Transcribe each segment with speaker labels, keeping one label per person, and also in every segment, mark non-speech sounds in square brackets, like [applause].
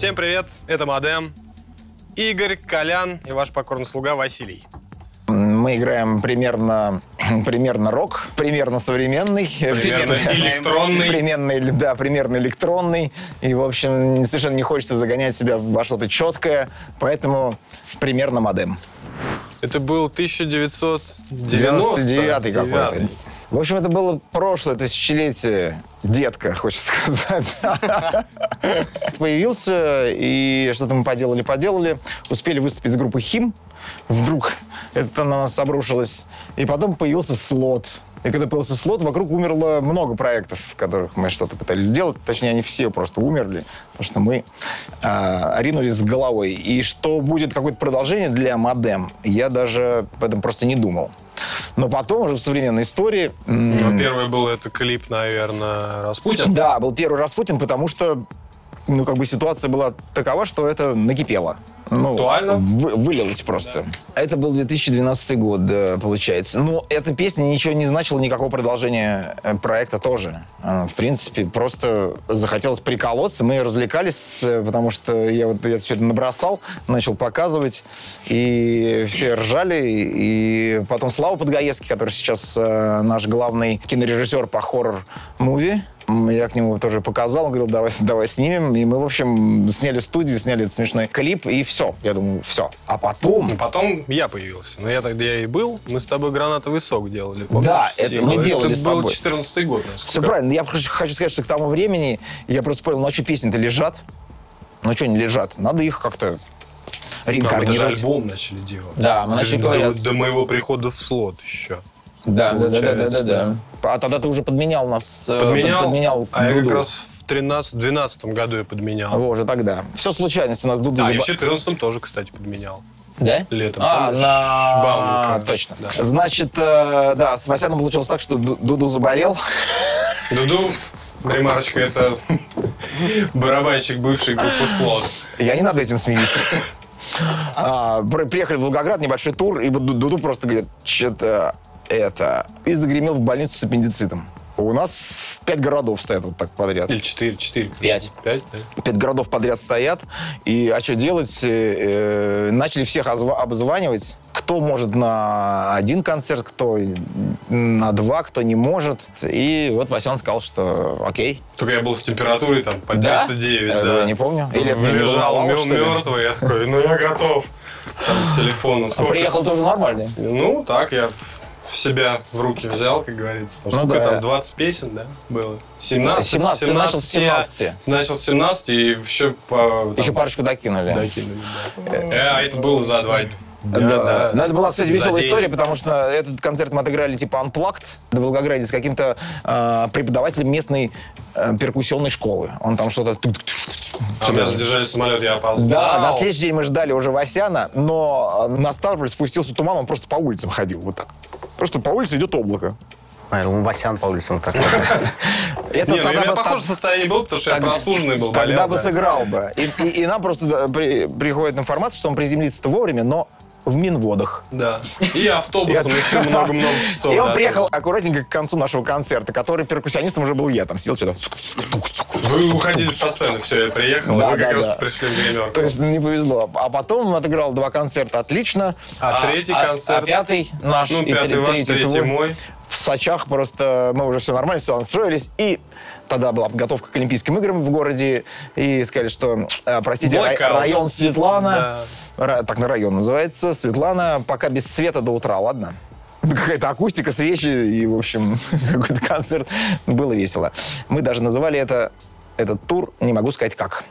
Speaker 1: Всем привет, это Модем. Игорь, Колян и ваш покорный слуга Василий.
Speaker 2: Мы играем примерно, [clears throat] примерно рок, примерно современный.
Speaker 1: Примерно электронный.
Speaker 2: Примерно, да, примерно электронный. И, в общем, совершенно не хочется загонять себя во что-то четкое, поэтому примерно модем.
Speaker 1: Это был 1999
Speaker 2: 99 какой-то. В общем, это было прошлое тысячелетие детка, хочется сказать. Появился, и что-то мы поделали-поделали. Успели выступить с группой «Хим». Вдруг это на нас обрушилось. И потом появился слот. И когда появился слот, вокруг умерло много проектов, в которых мы что-то пытались сделать. Точнее, они все просто умерли, потому что мы э, ринулись с головой. И что будет какое-то продолжение для модем, я даже об этом просто не думал. Но потом уже в современной истории...
Speaker 1: Ну, первый был это клип, наверное, Распутин.
Speaker 2: Да, был первый Распутин, потому что ну, как бы ситуация была такова, что это накипело. Ну,
Speaker 1: Актуально?
Speaker 2: вы- вылилось просто. Это был 2012 год, да, получается. Но эта песня ничего не значила, никакого продолжения э, проекта тоже. А, В принципе, просто захотелось приколоться. Мы развлекались, э, потому что я вот я все это набросал, начал показывать, и все ржали. И потом Слава Подгаевский, который сейчас э, наш главный кинорежиссер по хоррор-муви, я к нему тоже показал, он говорил, давай, давай снимем. И мы, в общем, сняли студию, сняли этот смешной клип, и все. Я думаю, все. А потом...
Speaker 1: Ну, потом я появился. Но я тогда и был. Мы с тобой гранатовый сок делали. помнишь?
Speaker 2: Да, это мы делали с
Speaker 1: Это был
Speaker 2: тобой.
Speaker 1: 14 год,
Speaker 2: Все
Speaker 1: насколько.
Speaker 2: правильно. Я хочу, хочу сказать, что к тому времени я просто понял, ну а что песни-то лежат? Ну что они лежат? Надо их как-то
Speaker 1: Да, мы даже альбом начали делать.
Speaker 2: Да, мы начали
Speaker 1: до, до моего прихода в слот еще.
Speaker 2: Да, да, да, да, да, да. А тогда ты уже подменял нас. э,
Speaker 1: Подменял,
Speaker 2: подменял
Speaker 1: а я как раз в 13-12 году я подменял.
Speaker 2: Во, уже тогда. Все случайность у нас Дуду
Speaker 1: А, и в 14 тоже, кстати, подменял.
Speaker 2: Да?
Speaker 1: Летом,
Speaker 2: А,
Speaker 1: помнишь?
Speaker 2: на...
Speaker 1: Бауманка.
Speaker 2: Точно.
Speaker 1: Да.
Speaker 2: Значит, э, да, с Васяном получилось так, что Ду- Дуду заболел.
Speaker 1: Дуду, ремарочка, это барабанщик бывшей группы Слот.
Speaker 2: Я не надо этим смириться. [laughs] А, при- приехали в Волгоград, небольшой тур, и Дуду просто говорит, что-то это... И загремел в больницу с аппендицитом. У нас пять городов стоят вот так подряд.
Speaker 1: Или 4, 4.
Speaker 2: Пять.
Speaker 1: 5, да?
Speaker 2: Пять городов подряд стоят. И а что делать? Э, э, начали всех обзванивать. Кто может на один концерт, кто на два, кто не может. И вот Васян сказал, что окей.
Speaker 1: Только я был в температуре там по
Speaker 2: Да?
Speaker 1: 39,
Speaker 2: Э,
Speaker 1: да.
Speaker 2: Я не помню. Или
Speaker 1: Лежал
Speaker 2: волновало, что ли?
Speaker 1: мертвый, я такой, ну я готов. Там к телефону.
Speaker 2: А
Speaker 1: Сколько?
Speaker 2: приехал тоже нормальный.
Speaker 1: Ну, так, я в себя в руки взял, как говорится. Там
Speaker 2: Ну
Speaker 1: сколько
Speaker 2: да.
Speaker 1: там, 20 песен, да, было? 17?
Speaker 2: 17, ты начал с 17.
Speaker 1: я начал с 17 и еще по... там,
Speaker 2: Еще парочку докинули.
Speaker 1: докинули, да. Э, А это было за два дня.
Speaker 2: Да, Но это была, кстати, веселая
Speaker 1: день.
Speaker 2: история, потому что этот концерт мы отыграли типа Unplugged в Волгограде с каким-то э, преподавателем местной э, перкуссионной школы. Он там что-то...
Speaker 1: А у меня задержали самолет, я опоздал.
Speaker 2: Да, на следующий день мы ждали уже Васяна, но э, на Ставрополь спустился туман, он просто по улицам ходил вот так. Просто по улице идет облако.
Speaker 3: А, ну, Васян по улицам так. [laughs]
Speaker 2: Это
Speaker 1: Не, ну, у
Speaker 2: тогда
Speaker 1: меня
Speaker 2: бы-
Speaker 1: похожее состояние было, потому что я
Speaker 2: Тогда-
Speaker 1: прослуженный был,
Speaker 2: Тогда
Speaker 1: болел.
Speaker 2: бы
Speaker 1: да.
Speaker 2: сыграл бы. И, и- и нам просто да, при- приходит информация, что он приземлится вовремя, но в Минводах.
Speaker 1: Да. И автобусом еще много-много часов.
Speaker 2: И он
Speaker 1: да,
Speaker 2: приехал аккуратненько к концу нашего концерта, который перкуссионистом уже был я. Там сидел что-то.
Speaker 1: Вы уходили со сцены, все, я приехал,
Speaker 2: Да,
Speaker 1: и вы как
Speaker 2: да,
Speaker 1: раз
Speaker 2: да.
Speaker 1: пришли в гримерку.
Speaker 2: То есть не повезло. А потом он отыграл два концерта отлично.
Speaker 1: А третий концерт?
Speaker 2: А пятый наш
Speaker 1: Ну,
Speaker 2: и
Speaker 1: пятый
Speaker 2: тре-
Speaker 1: ваш, третий
Speaker 2: твой.
Speaker 1: мой.
Speaker 2: В Сочах просто мы уже все нормально, все настроились. И тогда была подготовка к Олимпийским играм в городе. И сказали, что, э, простите, рай- район Светлана, ра- так на район называется, Светлана, пока без света до утра, ладно? [laughs] Какая-то акустика, свечи и, в общем, [laughs] какой-то концерт. Было весело. Мы даже называли это, этот тур, не могу сказать как.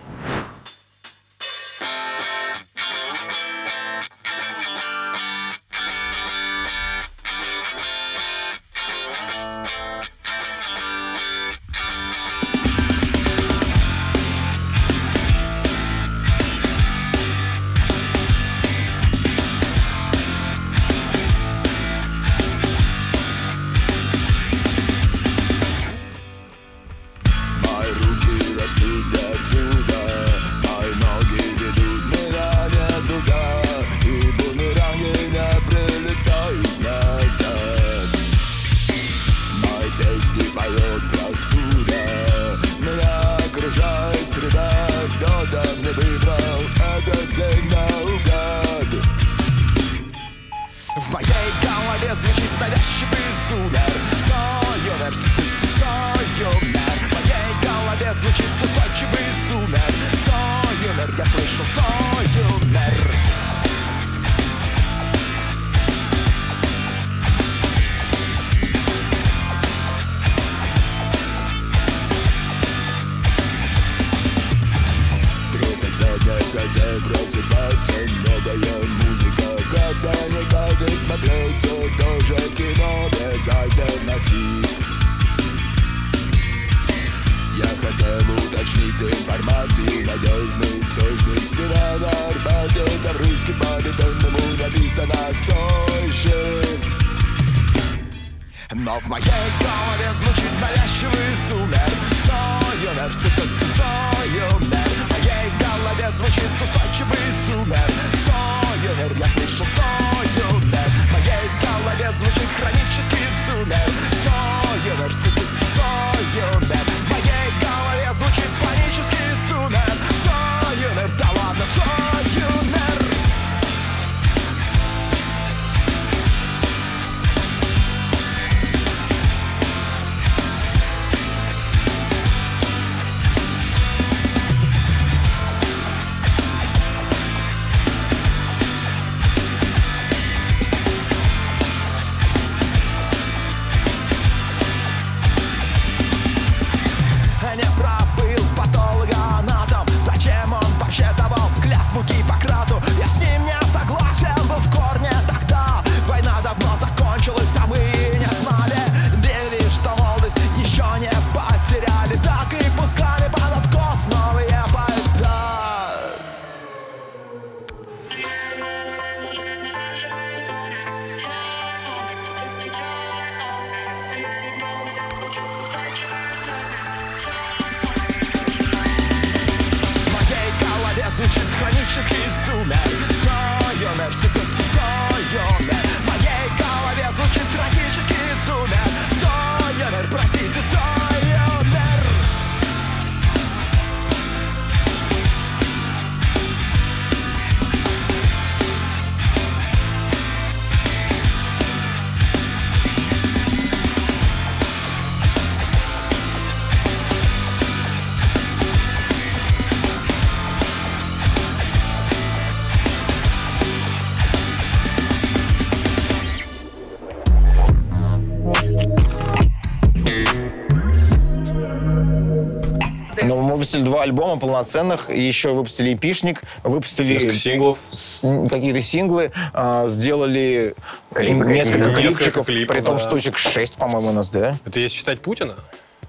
Speaker 2: Альбома полноценных, еще выпустили эпишник, выпустили
Speaker 1: Несколько синглов.
Speaker 2: с- какие-то синглы, а, сделали
Speaker 3: Клипы
Speaker 2: несколько клипчиков,
Speaker 1: Несколько клипов,
Speaker 2: при том
Speaker 1: да.
Speaker 2: штучек 6, по-моему, у нас, да?
Speaker 1: Это если считать Путина?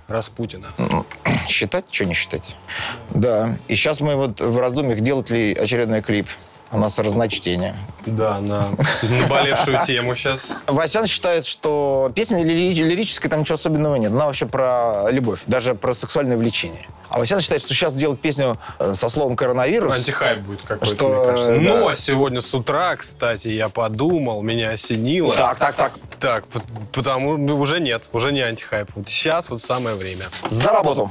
Speaker 1: Раз Путина.
Speaker 2: Считать? Что не считать? Да. И сейчас мы вот в раздумьях, делать ли очередной клип. У нас разночтение.
Speaker 1: Да, на наболевшую тему сейчас.
Speaker 2: Васян считает, что песня лири- лирическая, там ничего особенного нет. Она вообще про любовь, даже про сексуальное влечение. А Васян считает, что сейчас делать песню э, со словом коронавирус...
Speaker 1: Антихайп будет какой-то,
Speaker 2: Что,
Speaker 1: мне кажется.
Speaker 2: да.
Speaker 1: Но сегодня с утра, кстати, я подумал, меня осенило.
Speaker 2: Так, так, так.
Speaker 1: Так, потому уже нет, уже не антихайп. Вот сейчас вот самое время.
Speaker 2: За работу.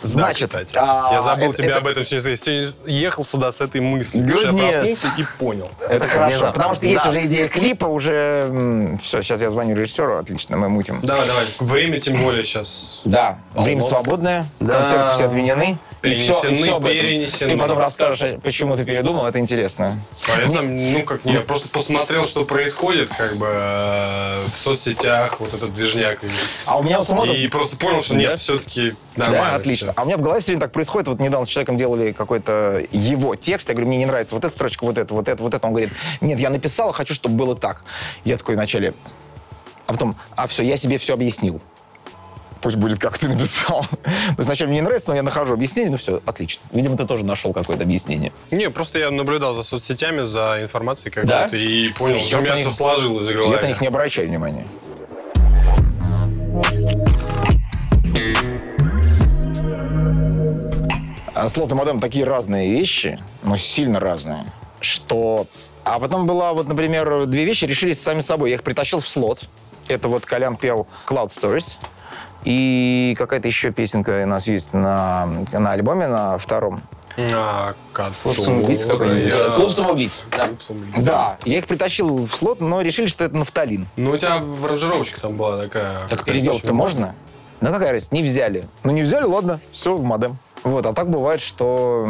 Speaker 2: Значит,
Speaker 1: да, кстати.
Speaker 2: а,
Speaker 1: я забыл
Speaker 2: это-
Speaker 1: тебе
Speaker 2: это-
Speaker 1: об этом сегодня. Я сегодня ехал сюда с этой мыслью. Я проснулся и понял.
Speaker 2: Это хорошо,
Speaker 3: внезапно.
Speaker 2: потому что есть уже идея клипа, уже... все, сейчас я звоню режиссеру, отлично, мы мутим.
Speaker 1: Давай, давай. Время тем более сейчас.
Speaker 2: Да, время свободное,
Speaker 3: Да.
Speaker 2: концерты все отменены. И
Speaker 1: Перенесены,
Speaker 2: всё об этом.
Speaker 1: перенесены.
Speaker 2: Ты потом расскажешь, почему ты передумал, это интересно.
Speaker 1: А я сам, ну как, не, просто посмотрел, что происходит, как бы э, в соцсетях, вот этот движняк.
Speaker 2: А у меня у самого...
Speaker 1: И просто понял, что
Speaker 2: Да?
Speaker 1: нет, все-таки нормально.
Speaker 2: Да, отлично. А у меня в голове все время так происходит. Вот недавно с человеком делали какой-то его текст. Я говорю, мне не нравится вот эта строчка, вот это, вот это, вот это. Он говорит, нет, я написал, хочу, чтобы было так. Я такой вначале... А потом, а все, я себе все объяснил. Пусть будет, как ты написал. [laughs] Вначале мне не нравится, но я нахожу объяснение, ну все, отлично. Видимо, ты тоже нашел какое-то объяснение.
Speaker 1: Не, просто я наблюдал за соцсетями, за информацией
Speaker 2: Да?
Speaker 1: какой-то и понял,
Speaker 2: Я
Speaker 1: что у меня все сложилось в
Speaker 2: Я
Speaker 1: голове.
Speaker 2: на них не обращаю внимания. А слот и модем такие разные вещи, ну, сильно разные, что... А потом была, вот, например, две вещи решились сами собой. Я их притащил в слот. Это вот Колян пел Cloud Stories. И какая-то еще песенка у нас есть на, на альбоме, на втором.
Speaker 1: А,
Speaker 3: Клуб самоубийц какой-нибудь.
Speaker 1: Я-
Speaker 2: Клуб самоубийц.
Speaker 1: Клуб самоубийц.
Speaker 2: Да, я их притащил в слот, но решили, что это нафталин.
Speaker 1: Ну, у тебя аранжировочка там была такая.
Speaker 2: Так переделать-то можно? Ну какая разница, не взяли. Ну не взяли, ладно, все, в модем. Вот, а так бывает, что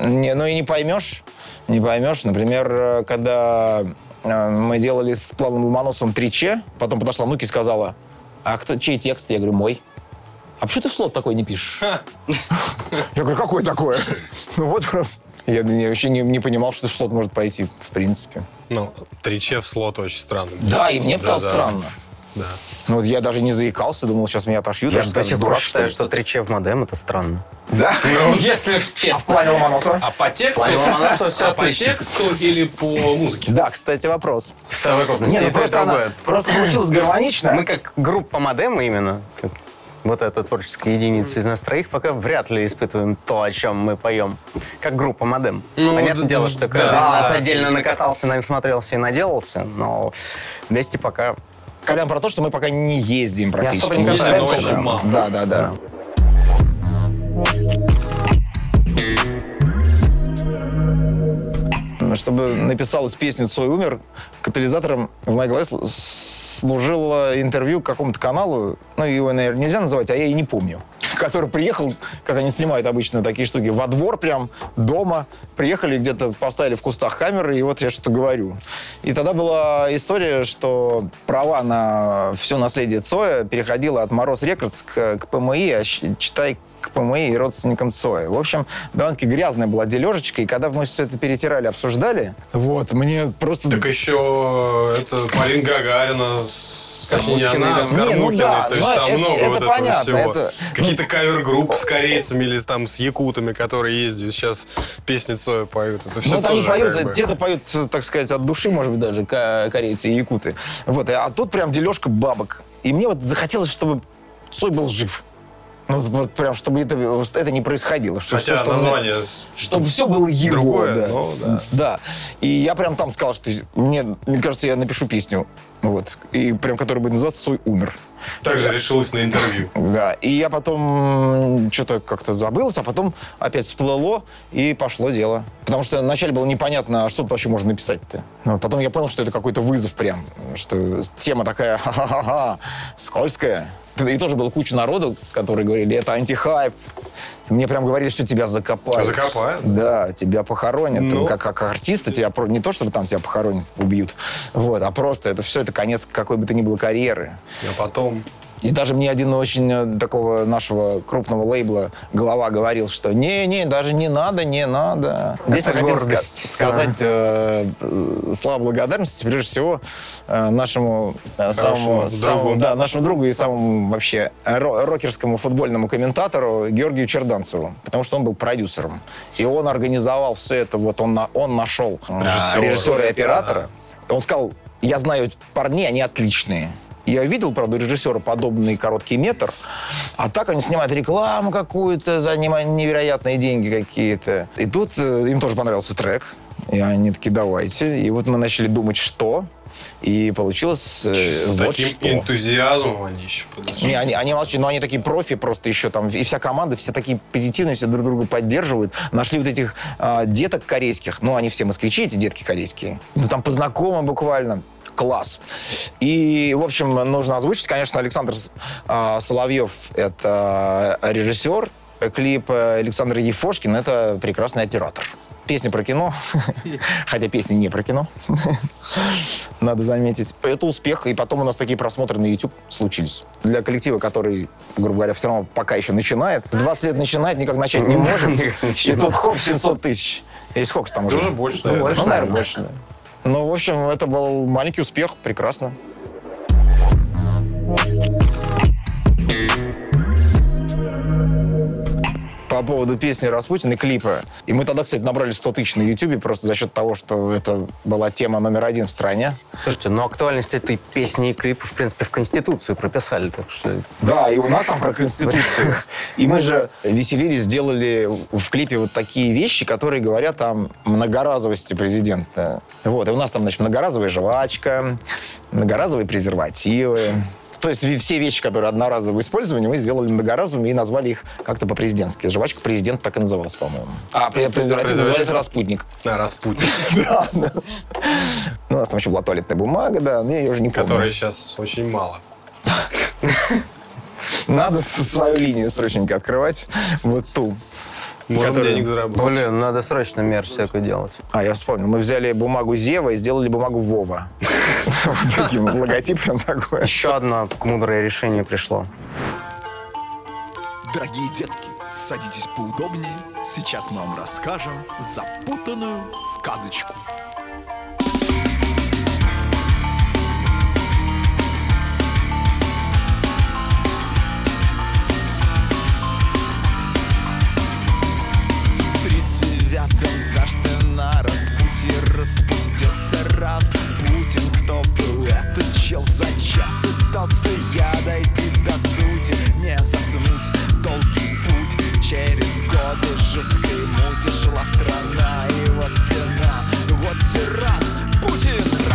Speaker 2: не, ну и не поймешь, не поймешь. Например, когда э, мы делали с Планом Ломоносовым 3Ч, потом подошла внуки и сказала, а кто, чей текст? Я говорю, мой. А почему ты в слот такой не пишешь? Я говорю, какой такой? Ну вот просто. Я, я вообще не, не понимал, что в слот может пойти, в принципе.
Speaker 1: Ну, триче в слот очень странно.
Speaker 2: Да, и мне
Speaker 1: Да,
Speaker 2: просто
Speaker 1: да.
Speaker 2: странно.
Speaker 1: Да.
Speaker 2: Ну вот я даже не заикался, думал, сейчас меня отошьют.
Speaker 3: Я до сих пор
Speaker 2: «Дурак,
Speaker 3: считаю,
Speaker 2: ли?»
Speaker 3: что 3Ч в модем это странно.
Speaker 2: Да? [laughs]
Speaker 3: Если
Speaker 2: А в
Speaker 3: честно.
Speaker 2: плане Ломоносова?
Speaker 1: А по тексту?
Speaker 3: Плане Ломоносова все
Speaker 1: А по тексту или по музыке?
Speaker 2: Да, кстати, вопрос.
Speaker 3: В совокупности
Speaker 2: Не, ну просто она просто получилась гармонично.
Speaker 3: Мы как группа модема именно, вот эта творческая единица из нас троих, пока вряд ли испытываем то, о чем мы поем. Как группа модем.
Speaker 1: Ну,
Speaker 3: Понятное
Speaker 1: да,
Speaker 3: дело, что
Speaker 1: да.
Speaker 3: каждый из нас отдельно накатался, насмотрелся и наделался, но вместе пока
Speaker 2: Колян про то, что мы пока не ездим практически.
Speaker 3: особо не
Speaker 2: ездим,
Speaker 1: но
Speaker 2: да. Да, да, да. Чтобы написалась песня «Цой умер», катализатором в моей голове сл- служило интервью к какому-то каналу, ну, его, наверное, нельзя называть, а я и не помню, который приехал, как они снимают обычно такие штуки, во двор прям, дома, приехали где-то, поставили в кустах камеры, и вот я что-то говорю. И тогда была история, что права на все наследие Цоя переходило от Мороз Рекордс к, к ПМИ, а читай к ПМИ и родственникам Цоя. В общем, довольно-таки грязная была дележечка, и когда мы все это перетирали, обсуждали, вот, мне просто...
Speaker 1: Так еще это Полин Гагарина с...
Speaker 3: Гармухиной,
Speaker 2: Не, ну да,
Speaker 1: То есть
Speaker 2: ну,
Speaker 1: там
Speaker 2: это-
Speaker 1: много
Speaker 2: это
Speaker 1: вот этого
Speaker 2: понятно,
Speaker 1: всего.
Speaker 2: это-
Speaker 1: Какие-то кавер-группы с корейцами или там с якутами, которые ездят сейчас песни Цоя поют. Это все
Speaker 2: ну, там
Speaker 1: тоже
Speaker 2: поют,
Speaker 1: как бы-
Speaker 2: те-то поют, так сказать, от души, может быть, даже ко- корейцы и якуты. Вот, а тут прям дележка бабок. И мне вот захотелось, чтобы Цой был жив. Ну, вот прям, чтобы это, это не происходило. Что
Speaker 1: Хотя
Speaker 2: всё, что он-
Speaker 1: название... с-
Speaker 2: Чтобы все было его.
Speaker 1: Другое,
Speaker 2: да.
Speaker 1: ну, да.
Speaker 2: Да. И я прям там сказал, что мне, мне кажется, я напишу песню. Вот. И прям, которая будет называться «Цой умер».
Speaker 1: Также решилась на интервью.
Speaker 2: Да, и я потом что-то как-то забылось, а потом опять всплыло, и пошло дело. Потому что вначале было непонятно, а что тут вообще можно написать-то. Но потом я понял, что это какой-то вызов прям, что тема такая [laughs] ха-ха-ха, скользкая. И тоже было куча народу, которые говорили, это антихайп. Мне прям говорили, что тебя закопают.
Speaker 1: Закопают?
Speaker 2: Да, тебя похоронят.
Speaker 1: Ну.
Speaker 2: Как, как артиста тебя не то, чтобы там тебя похоронят, убьют, вот, а просто это все, это конец какой бы то ни было карьеры.
Speaker 1: А потом...
Speaker 2: И даже мне один очень э, такого нашего крупного лейбла глава говорил, что не-не, даже не надо, не надо. Здесь я
Speaker 3: Это
Speaker 2: хотел ска-
Speaker 3: гордость.
Speaker 2: сказать э, слова благодарности, прежде всего, э, нашему э, самому,
Speaker 1: другу.
Speaker 2: самому- да, нашему другу и самому вообще ро- рокерскому футбольному комментатору Георгию Черданцеву, потому что он был продюсером. И он организовал все это, вот он, на- он нашел
Speaker 1: Режиссера.
Speaker 2: режиссера и оператора. Он сказал, я знаю парней, они отличные. Я видел, правда, у режиссера подобный короткий метр, а так они снимают рекламу какую-то за нема- невероятные деньги какие-то. И тут э, им тоже понравился трек, и они такие, давайте. И вот мы начали думать, что, и получилось э,
Speaker 1: С
Speaker 2: вот
Speaker 1: таким
Speaker 2: что.
Speaker 1: энтузиазмом они еще подошли.
Speaker 2: Не, они, они молчат, но они такие профи просто еще там, и вся команда, все такие позитивные, все друг друга поддерживают. Нашли вот этих а, деток корейских, ну, они все москвичи, эти детки корейские. Ну, там по знакомым буквально. Класс. И, в общем, нужно озвучить, конечно, Александр а, Соловьев — это режиссер клипа, Александр Ефошкин — это прекрасный оператор. Песня про кино, [laughs] хотя песня не про кино, [laughs] надо заметить. Это успех, и потом у нас такие просмотры на YouTube случились. Для коллектива, который, грубо говоря, все равно пока еще начинает, 20 лет начинает, никак начать не [laughs] может, и тут хоп, 700 тысяч. Или сколько там уже?
Speaker 1: уже больше,
Speaker 2: Ну,
Speaker 1: наверное.
Speaker 2: наверное, больше. Ну, в общем, это был маленький успех, прекрасно. По поводу песни Распутин и клипа. И мы тогда, кстати, набрали 100 тысяч на Ютубе просто за счет того, что это была тема номер один в стране.
Speaker 3: Слушайте, но актуальность этой песни и клипа, в принципе, в Конституцию прописали, так что...
Speaker 2: Да, и у нас там про Конституцию. И мы же веселились, сделали в клипе вот такие вещи, которые говорят о многоразовости президента. Вот, и у нас там, значит, многоразовая жвачка, многоразовые презервативы,
Speaker 4: То есть все вещи, которые одноразового использования, мы сделали многоразовыми и назвали их как-то по-президентски. Жвачка президент так и назывался, по-моему. А презерватив
Speaker 1: презерватив?
Speaker 4: называется распутник.
Speaker 1: Распутин, [laughs]
Speaker 4: Да, да. Ну, у нас там еще была туалетная бумага, да, но я ее уже не помню.
Speaker 1: которой сейчас очень мало. [laughs]
Speaker 4: Надо свою линию срочненько открывать. Вот ту.
Speaker 1: Можем
Speaker 4: Которая-
Speaker 1: денег заработать.
Speaker 3: Блин, надо срочно мерч всякую делать.
Speaker 4: А, я вспомнил. Мы взяли бумагу Зева и сделали бумагу Вова. [laughs] Вот таким логотип прям такой.
Speaker 3: Еще одно мудрое решение пришло.
Speaker 2: Дорогие детки, садитесь поудобнее. Сейчас мы вам расскажем запутанную сказочку. Распутье распустился раз. Путин, кто был этот чел, зачем пытался я дойти до сути? Не заснуть долгий путь. Через годы жуткой мути Шла страна. И вот тена, вот и раз. Путин,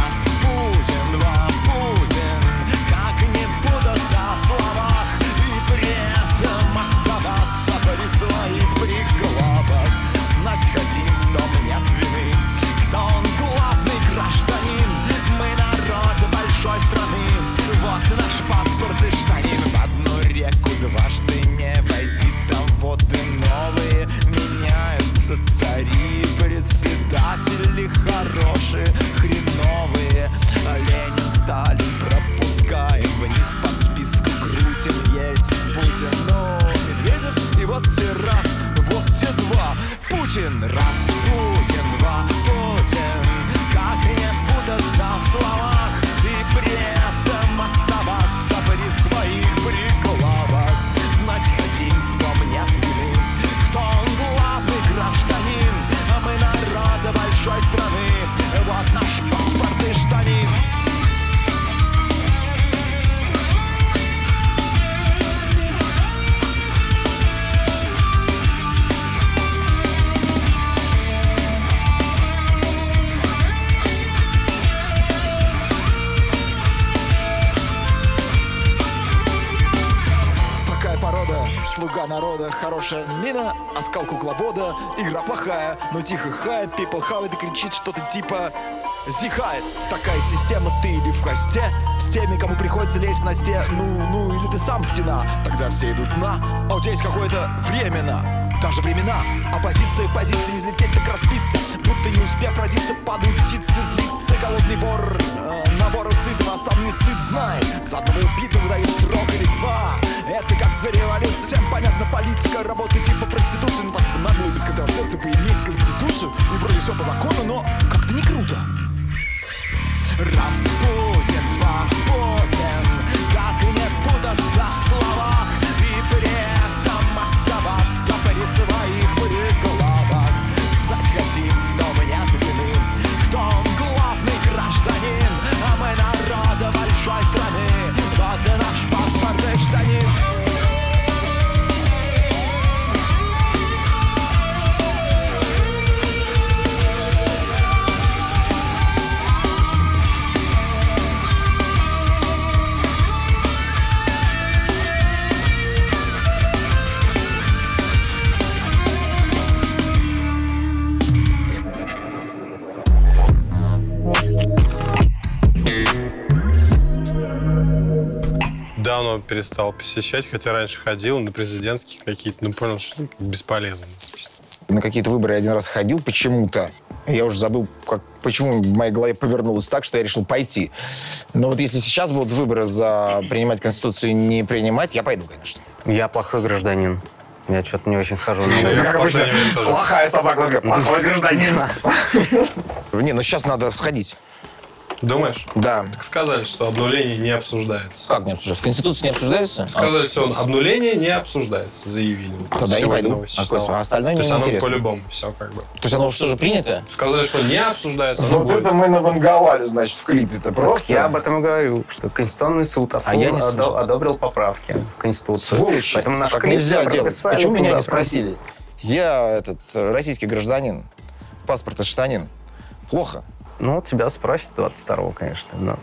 Speaker 2: но тихо хает, people хавает и кричит что-то типа зихает. Такая система ты или в хосте, с теми, кому приходится лезть на сте, ну, ну, или ты сам стена, тогда все идут на, а у тебя есть какое-то временно. Даже времена. Оппозиция позиции не взлететь, так распиться Будто не успев родиться, падают птицы Злится голодный вор. Э, На вора сытого, а сам не сыт, знает одного убитого дают срок или два. Это как за революцию. Всем понятно, политика работает типа проституции. Ну так-то нагло и без контрацепции Поиметь И вроде все по закону, но как-то не круто. Раз
Speaker 1: перестал посещать, хотя раньше ходил на президентские какие-то, но понял, что бесполезно.
Speaker 4: На какие-то выборы я один раз ходил почему-то. Я уже забыл, как, почему в моей голове повернулось так, что я решил пойти. Но вот если сейчас будут выборы за принимать Конституцию и не принимать, я пойду, конечно.
Speaker 3: Я плохой гражданин. Я что-то не очень хожу
Speaker 1: время тоже.
Speaker 4: Плохая собака, плохой гражданин. [laughs] Не, ну сейчас надо сходить.
Speaker 1: Думаешь?
Speaker 4: Да.
Speaker 1: Так сказали, что обнуление не обсуждается.
Speaker 4: Как не обсуждается? Конституция не обсуждается?
Speaker 1: Сказали, что обнуление не обсуждается, заявили. Вот
Speaker 4: Тогда я не пойду. А а остальное
Speaker 1: То есть оно
Speaker 4: неинтересно.
Speaker 1: по-любому все как бы.
Speaker 4: То есть оно уже тоже принято?
Speaker 1: Сказали, что не обсуждается, оно будет.
Speaker 4: мы наванговали, значит, в клипе-то. Просто.
Speaker 3: Я об этом и говорю, что Конституционный суд
Speaker 4: А я не
Speaker 3: одо-
Speaker 4: слышал.
Speaker 3: одобрил поправки в Конституцию.
Speaker 4: Сволочи.
Speaker 3: Поэтому наш
Speaker 4: так
Speaker 3: клип
Speaker 4: нельзя делать. Почему меня не спросили? Я этот э, российский гражданин, паспорт штанин. Плохо.
Speaker 3: Ну, тебя спросят 22-го, конечно. Но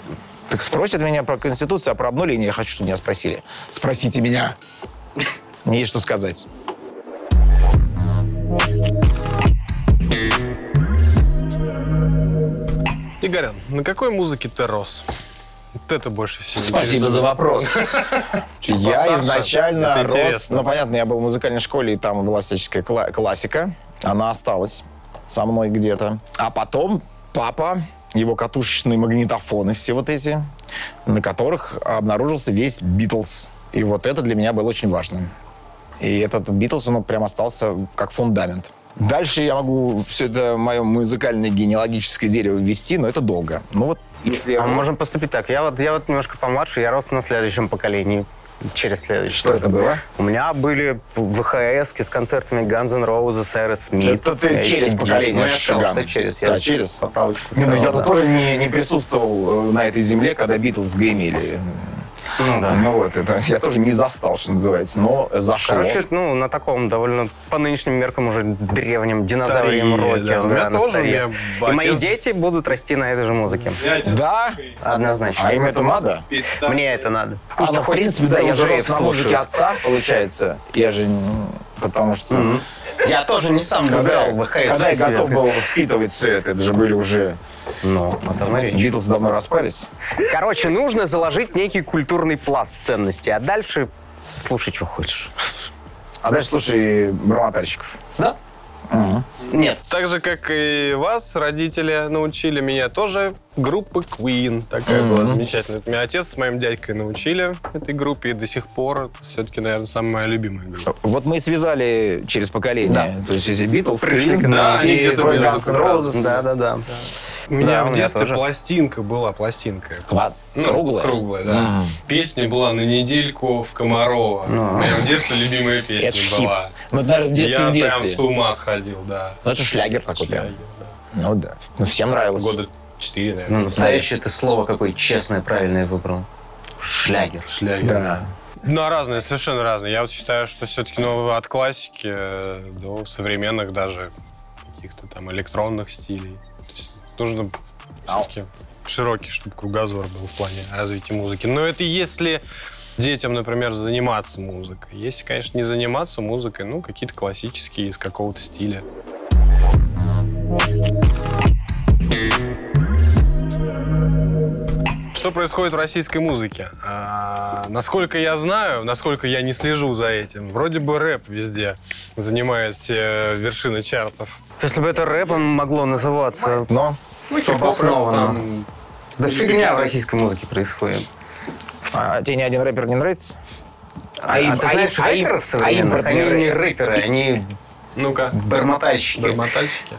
Speaker 2: Так спросят меня про Конституцию, а про обнуление я хочу, чтобы меня спросили. Спросите меня. Мне есть что сказать.
Speaker 1: Игорян, на какой музыке ты рос? Вот это больше всего
Speaker 2: Спасибо за вопрос. [laughs] Я изначально рос... Ну, понятно, я был в музыкальной школе, и там была всяческая кла- классика. Она осталась со мной где-то. А потом папа, его катушечные магнитофоны, все вот эти, на которых обнаружился весь Битлз. И вот это для меня было очень важно. И этот Битлз, он прям остался как фундамент. Дальше я могу все это мое музыкальное генеалогическое дерево ввести, но это долго. Ну вот, если я...
Speaker 3: А мы можем поступить так. Я вот, я вот немножко помладше, я рос на следующем поколении. Через следующее.
Speaker 2: Что это было?
Speaker 3: У меня были ВХС с концертами Guns N' Roses, Aerosmith.
Speaker 2: Это ты через
Speaker 3: AC/DC.
Speaker 2: поколение
Speaker 3: я сказал,
Speaker 2: шагал.
Speaker 3: что через.
Speaker 2: Да,
Speaker 3: Я
Speaker 2: через.
Speaker 3: Поправочку
Speaker 2: Не, ну я-то
Speaker 3: да.
Speaker 2: тоже не, не присутствовал э, на этой земле, когда Битлз гремели.
Speaker 3: Ну, да.
Speaker 2: Ну вот, это я тоже не застал, что называется, но зашло.
Speaker 3: Короче, ну, на таком довольно по нынешним меркам уже древнем динозаврием
Speaker 1: Старее,
Speaker 3: роке.
Speaker 1: да. У меня тоже, меня
Speaker 3: И мои дети будут расти на этой же музыке.
Speaker 2: да?
Speaker 3: Однозначно.
Speaker 2: А им это надо?
Speaker 3: Мне это надо.
Speaker 2: А, ну, в принципе, да, я же на музыке отца, получается. Я же... Потому что...
Speaker 3: Я тоже не сам
Speaker 2: Когда,
Speaker 3: выбирал ВХС.
Speaker 2: когда я готов
Speaker 3: сказать.
Speaker 2: был впитывать все это, это же были уже...
Speaker 3: Ну, о том и речь.
Speaker 2: Битлз давно распались.
Speaker 3: Короче, нужно заложить некий культурный пласт ценностей, а дальше слушай, что хочешь.
Speaker 2: А дальше слушай бормотальщиков.
Speaker 3: Да? Нет.
Speaker 1: Так же, как и вас, родители научили меня тоже группы Queen. Такая была замечательная. Меня отец с моим дядькой научили этой группе, и до сих пор все-таки, наверное, самая моя любимая группа.
Speaker 2: Вот мы и связали через поколение. То есть если Битлз,
Speaker 3: Пришли к
Speaker 2: Queen,
Speaker 1: нам. Да, они
Speaker 2: и
Speaker 1: где-то
Speaker 2: твой
Speaker 1: между
Speaker 2: Guns
Speaker 3: Да, да, да.
Speaker 1: У меня
Speaker 3: Да, у
Speaker 1: в
Speaker 3: меня
Speaker 1: детстве
Speaker 3: тоже.
Speaker 1: пластинка была, пластинка. Ну,
Speaker 2: Круглая?
Speaker 1: Круглая, да. Песня была на недельку в Комарова. У меня в детстве любимая
Speaker 2: Ну. Это
Speaker 1: песня
Speaker 2: хит.
Speaker 1: была.
Speaker 2: Ну, это, наверное, в детстве,
Speaker 1: Я
Speaker 2: в
Speaker 1: прям
Speaker 2: детстве.
Speaker 1: с ума сходил, да.
Speaker 2: Ну, это шлягер такой прям.
Speaker 1: Шлягер, да.
Speaker 2: Ну да. Ну, всем нравилось.
Speaker 1: Года четыре,
Speaker 3: Ну,
Speaker 1: наверное.
Speaker 3: настоящее это слово какое честное, правильное выбрал. Шлягер.
Speaker 1: Шлягер,
Speaker 2: Да.
Speaker 1: Ну, разные, совершенно разные. Я вот считаю, что все-таки ну, от классики э, до современных даже каких-то там электронных стилей. Нужно широкий, чтобы кругозор был в плане развития музыки. Но это если детям, например, заниматься музыкой. Если, конечно, не заниматься музыкой, ну, какие-то классические из какого-то стиля. Что происходит в российской музыке? А, насколько я знаю, насколько я не слежу за этим, вроде бы рэп везде занимает все вершины чартов.
Speaker 3: Если бы это рэпом могло называться,
Speaker 2: Но
Speaker 3: обоснованно.
Speaker 1: там,
Speaker 3: Да фигня в российской музыке происходит.
Speaker 2: а, тебе ни один рэпер не нравится?
Speaker 3: А,
Speaker 2: им-
Speaker 3: ты
Speaker 2: а им-
Speaker 3: знаешь
Speaker 2: а им-
Speaker 3: рэперов
Speaker 2: а импортные
Speaker 3: Они не
Speaker 2: рэперы.
Speaker 3: они
Speaker 1: Ну-ка,
Speaker 3: бормотальщики.
Speaker 1: бормотальщики.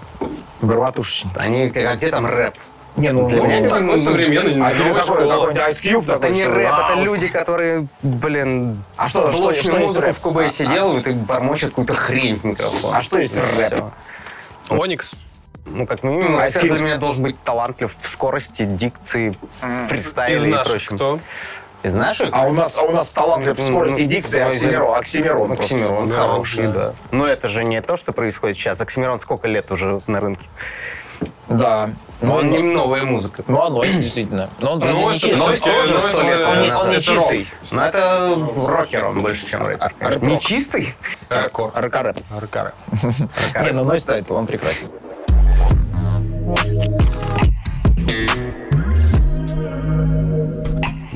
Speaker 2: Барматушечник.
Speaker 3: Они, а где там рэп?
Speaker 2: Не, ну,
Speaker 3: Для
Speaker 2: ну,
Speaker 3: меня
Speaker 1: Такой
Speaker 3: ну,
Speaker 1: современный,
Speaker 2: а тебе
Speaker 1: новая
Speaker 2: какой, какой-нибудь Ice Cube
Speaker 3: Это
Speaker 2: такой,
Speaker 3: не
Speaker 2: что ли?
Speaker 3: рэп, это
Speaker 2: А,
Speaker 3: люди, которые, блин,
Speaker 2: А что- что- что
Speaker 3: музыку
Speaker 2: рэп?
Speaker 3: в Кубейсе делают и бормочут какую-то хрень в микрофон.
Speaker 2: А что есть рэп?
Speaker 1: Оникс.
Speaker 3: Ну, как минимум, рэпер
Speaker 2: Cube.
Speaker 3: для меня должен быть талантлив в скорости, дикции, фристайле
Speaker 1: Из
Speaker 3: и
Speaker 1: наших
Speaker 3: прочем.
Speaker 1: кто?
Speaker 3: Из наших?
Speaker 2: А у нас, а у нас талант в
Speaker 3: Ну,
Speaker 2: скорости
Speaker 3: ну,
Speaker 2: дикции
Speaker 3: ну,
Speaker 2: Оксимирон. Оксимирон. просто.
Speaker 3: Оксимирон
Speaker 1: Да,
Speaker 3: хороший,
Speaker 1: да.
Speaker 3: да. Но это же не то, что происходит сейчас. Оксимирон сколько лет уже на рынке?
Speaker 2: Да. Но
Speaker 3: Он
Speaker 2: он,
Speaker 3: не новая музыка.
Speaker 2: ну, анонс, действительно. Но он, правда,
Speaker 1: Ну,
Speaker 2: не
Speaker 1: это
Speaker 2: чистый. Он-
Speaker 1: ну,
Speaker 2: он-
Speaker 1: это-
Speaker 2: он не- Он чистый.
Speaker 3: Но это рокер он больше, чем рэпер. Не чистый?
Speaker 1: Ракор.
Speaker 2: Аркарэп.
Speaker 1: Аркаре.
Speaker 2: Не, ну носит это, он прекрасен.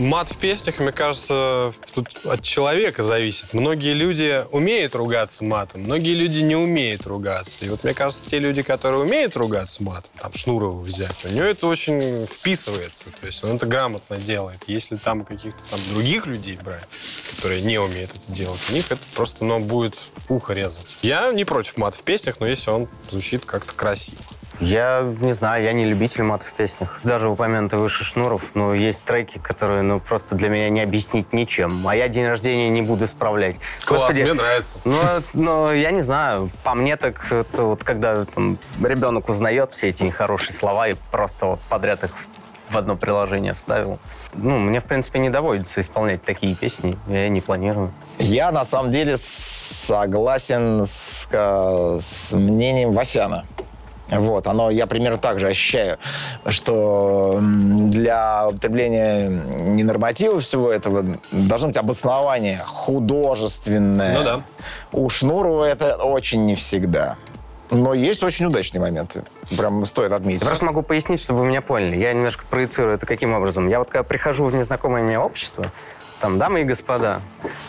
Speaker 1: Мат в песнях, мне кажется, тут от человека зависит. Многие люди умеют ругаться матом, многие люди не умеют ругаться. И вот мне кажется, те люди, которые умеют ругаться матом, там Шнурова взять, у него это очень вписывается. То есть он это грамотно делает. Если там каких-то там других людей брать, которые не умеют это делать, у них это просто, ну, будет ухо резать. Я не против мат в песнях, но если он звучит как-то красиво.
Speaker 3: Я не знаю, я не любитель мата в песнях. Даже упомянутый выше Шнуров, ну, есть треки, которые, ну, просто для меня не объяснить ничем. А я день рождения не буду исправлять.
Speaker 1: Класс,
Speaker 3: Господи,
Speaker 1: мне нравится.
Speaker 3: Ну, ну, я не знаю. По мне так, это вот когда там, ребенок узнает все эти нехорошие слова и просто вот подряд их в одно приложение вставил. Ну, мне, в принципе, не доводится исполнять такие песни. Я не планирую.
Speaker 2: Я на самом деле согласен с, э, с мнением Васяна. Вот, оно, я примерно так же ощущаю, что для употребления ненорматива всего этого должно быть обоснование художественное.
Speaker 1: Ну да.
Speaker 2: У Шнурова это очень не всегда. Но есть очень удачные моменты. Прям стоит отметить.
Speaker 3: Я просто могу пояснить, чтобы вы меня поняли. Я немножко проецирую это каким образом. Я вот когда прихожу в незнакомое мне общество, там, дамы и господа,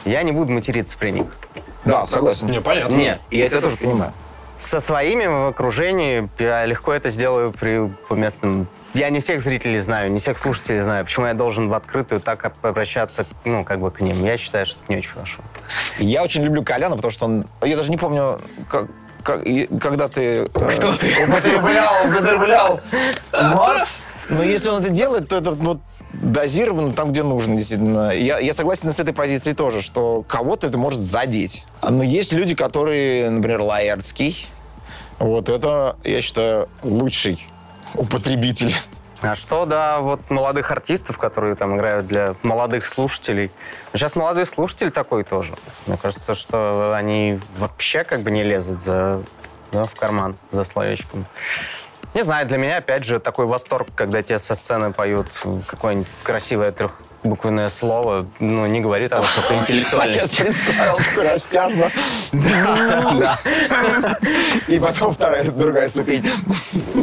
Speaker 3: я не буду материться при них.
Speaker 2: Да, согласен.
Speaker 1: Не, понятно.
Speaker 3: Нет.
Speaker 2: Я тебя тоже понимаю.
Speaker 3: Со своими в окружении я легко это сделаю при по местным. Я не всех зрителей знаю, не всех слушателей знаю. Почему я должен в открытую так обращаться, ну, как бы к ним? Я считаю, что это не очень хорошо.
Speaker 2: Я очень люблю Коляна, потому что он... Я даже не помню, как, как- и- когда ты... Кто ты? Употреблял, употреблял [laughs] мат. Но если он это делает, то это вот дозировано там, где нужно, действительно. Я, я согласен с этой позицией тоже, что кого-то это может задеть. Но есть люди, которые, например, Лаэртский. Вот это, я считаю, лучший употребитель.
Speaker 3: А что, да, вот молодых артистов, которые там играют для молодых слушателей. Сейчас молодой слушатель такой тоже. Мне кажется, что они вообще как бы не лезут за, да, в карман за словечком. Не знаю, для меня, опять же, такой восторг, когда тебе со сцены поют какое-нибудь красивое трехбуквенное слово, ну, не говорит о высокой интеллектуальности.
Speaker 2: представил, такой растяжно. И потом вторая, другая ступень.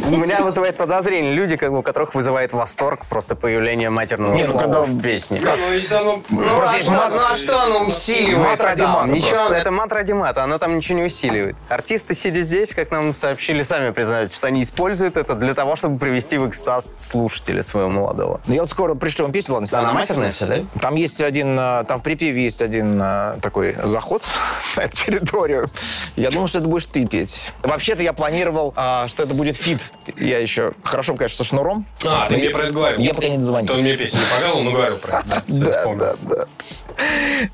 Speaker 3: У меня вызывает подозрение люди, как бы, у которых вызывает восторг просто появление матерного
Speaker 2: ну,
Speaker 3: слова
Speaker 2: когда-
Speaker 3: в песне.
Speaker 1: Ну, если оно-
Speaker 3: Ну,
Speaker 2: Просто
Speaker 3: а что,
Speaker 2: мат-
Speaker 3: ну а что оно усиливает?
Speaker 2: Мат ради
Speaker 3: там?
Speaker 2: мата
Speaker 3: Ничего,
Speaker 2: просто.
Speaker 3: это мат ради мата, оно там ничего не усиливает. Артисты, сидя здесь, как нам сообщили, сами признаются, что они используют это для того, чтобы привести в экстаз слушателя своего молодого.
Speaker 2: Ну, я вот скоро пришлю вам песню, ладно,
Speaker 3: Она матерная все, да?
Speaker 2: Там есть один, э, там в припеве есть один э, такой заход [laughs] на эту территорию. Я думал, что это будешь ты петь. Вообще-то я планировал, а, что это будет feat. Я еще хорошо, конечно, со Шнуром.
Speaker 1: А, ты мне про это говорил.
Speaker 2: Я пока не дозвонился.
Speaker 1: То он мне песню не показывал, но говорил про это. Да, [laughs]
Speaker 2: Да, да.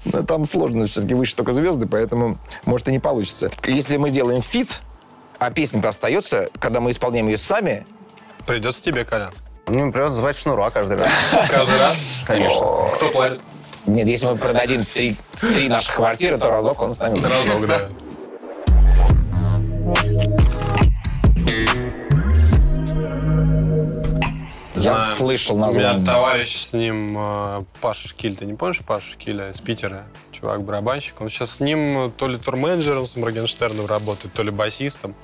Speaker 2: Но там сложно все-таки выше только звезды, поэтому может и не получится. Если мы делаем feat, а песня-то остается, когда мы исполняем ее сами,
Speaker 1: Придется тебе, Колян.
Speaker 3: Ну, придется звать Шнура каждый раз.
Speaker 1: Каждый раз.
Speaker 3: Конечно.
Speaker 1: Кто платит?
Speaker 2: нет, если мы продадим три, три наших квартиры, то разок он с нами.
Speaker 1: Разок, да.
Speaker 2: Я
Speaker 1: Знаю.
Speaker 2: слышал
Speaker 1: У меня
Speaker 2: название.
Speaker 1: товарищ с ним, э, Паша Шкиль, ты не помнишь Пашу Шкиля из Питера? Чувак-барабанщик. Он сейчас с ним то ли турменеджером с Моргенштерном работает, то ли басистом.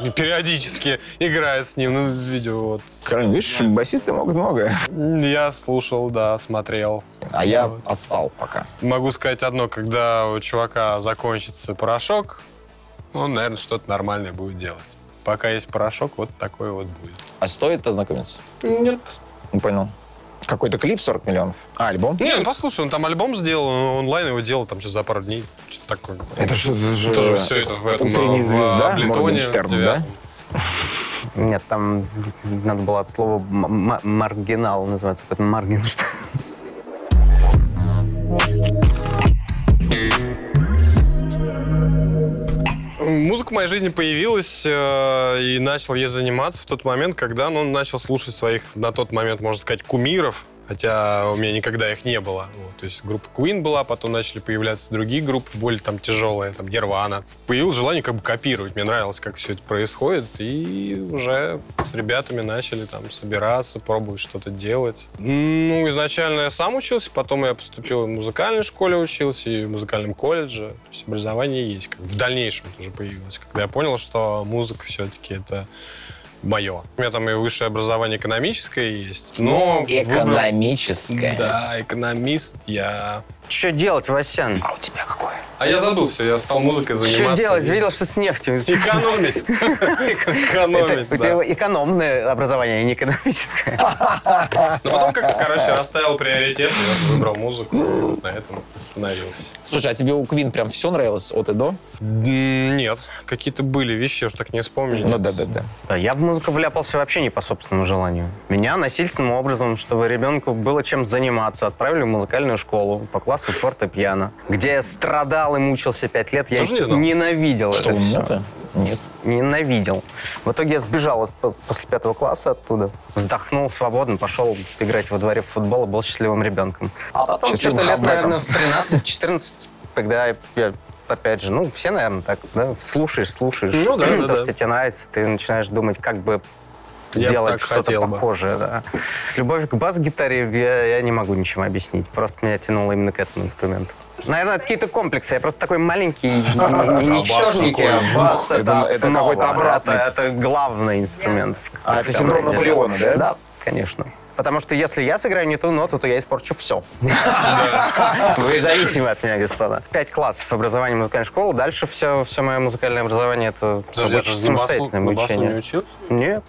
Speaker 1: И периодически играет с ним. Ну, видео вот.
Speaker 2: Видишь, басисты могут многое.
Speaker 1: Я слушал, да, смотрел.
Speaker 2: А я отстал пока.
Speaker 1: Могу сказать одно, когда у чувака закончится порошок, он, наверное, что-то нормальное будет делать. Пока есть порошок, вот такой вот будет.
Speaker 2: А стоит ознакомиться?
Speaker 1: Нет.
Speaker 2: Не понял. Какой-то клип 40 миллионов? А, альбом?
Speaker 1: Не, ну послушай, он там альбом сделал, он онлайн его делал там сейчас за пару дней. Что-то такое.
Speaker 2: Это что, это же...
Speaker 1: Тоже все это в этом
Speaker 2: Утренняя звезда Моргенштерн, да?
Speaker 3: Нет, там надо было от слова маргинал называется, поэтому Маргенштерн.
Speaker 1: Музыка в моей жизни появилась э, и начал ей заниматься в тот момент, когда ну, начал слушать своих, на тот момент, можно сказать, кумиров. Хотя у меня никогда их не было. Вот, то есть группа Queen была, потом начали появляться другие группы, более там тяжелые, там Нирвана. Появилось желание как бы копировать. Мне нравилось, как все это происходит. И уже с ребятами начали там собираться, пробовать что-то делать. Ну, изначально я сам учился, потом я поступил в музыкальной школе учился и в музыкальном колледже. То есть образование есть. Как в дальнейшем тоже появилось. Когда я понял, что музыка все-таки это мое. У меня там и высшее образование экономическое есть. Но выбрал-
Speaker 2: Экономическое.
Speaker 1: Да, экономист я.
Speaker 3: Что делать, Васян?
Speaker 2: А у тебя какое?
Speaker 1: А я забыл все, я стал музыкой
Speaker 3: Что
Speaker 1: заниматься.
Speaker 3: делать? Видел, что с нефтью. [laughs]
Speaker 1: Экономить. Экономить,
Speaker 3: у тебя экономное образование, а не экономическое.
Speaker 1: Но потом как-то, короче, расставил приоритет, я выбрал музыку, на этом остановился.
Speaker 2: Слушай, а тебе у Квин прям все нравилось от и до?
Speaker 1: Нет, какие-то были вещи, я уж так не вспомню.
Speaker 2: Ну да-да-да.
Speaker 3: Да, я в музыку вляпался вообще не по собственному желанию. Меня насильственным образом, чтобы ребенку было чем заниматься, отправили в музыкальную школу по классу фортепиано, где я страдал и мучился пять лет. Я
Speaker 1: Тоже не знал?
Speaker 3: ненавидел
Speaker 2: Что,
Speaker 3: это все.
Speaker 2: Нет.
Speaker 3: Ненавидел. В итоге я сбежал после пятого класса оттуда. Вздохнул свободно, пошел играть во дворе в футбол и был счастливым ребенком. А потом
Speaker 2: Счастливым
Speaker 3: что-то лет, наверное, в 13-14, когда я опять же, ну, все, наверное, так, да, слушаешь, слушаешь.
Speaker 1: Ну да, да,
Speaker 3: То,
Speaker 1: да.
Speaker 3: что тебе нравится, ты начинаешь думать, как бы
Speaker 1: Я
Speaker 3: сделать что-то
Speaker 1: хотел бы.
Speaker 3: похожее, да. Любовь к бас-гитаре я, я не могу ничем объяснить. Просто меня тянуло именно к этому инструменту. Наверное, это какие-то комплексы. Я просто такой маленький, ничтожненький. а Бас —
Speaker 2: Это-
Speaker 3: это
Speaker 2: это какой-то обратный.
Speaker 3: Это, главный инструмент.
Speaker 2: А, это синдром. Наполеона, да?
Speaker 3: Да, конечно. Потому что если я сыграю не ту ноту, то я испорчу все. [laughs] Вы зависимы от меня, господа. Пять классов образования музыкальной школы. Дальше все, все мое музыкальное образование это
Speaker 1: а
Speaker 3: самостоятельное
Speaker 1: басу не
Speaker 3: обучение.
Speaker 1: учился?
Speaker 3: Нет.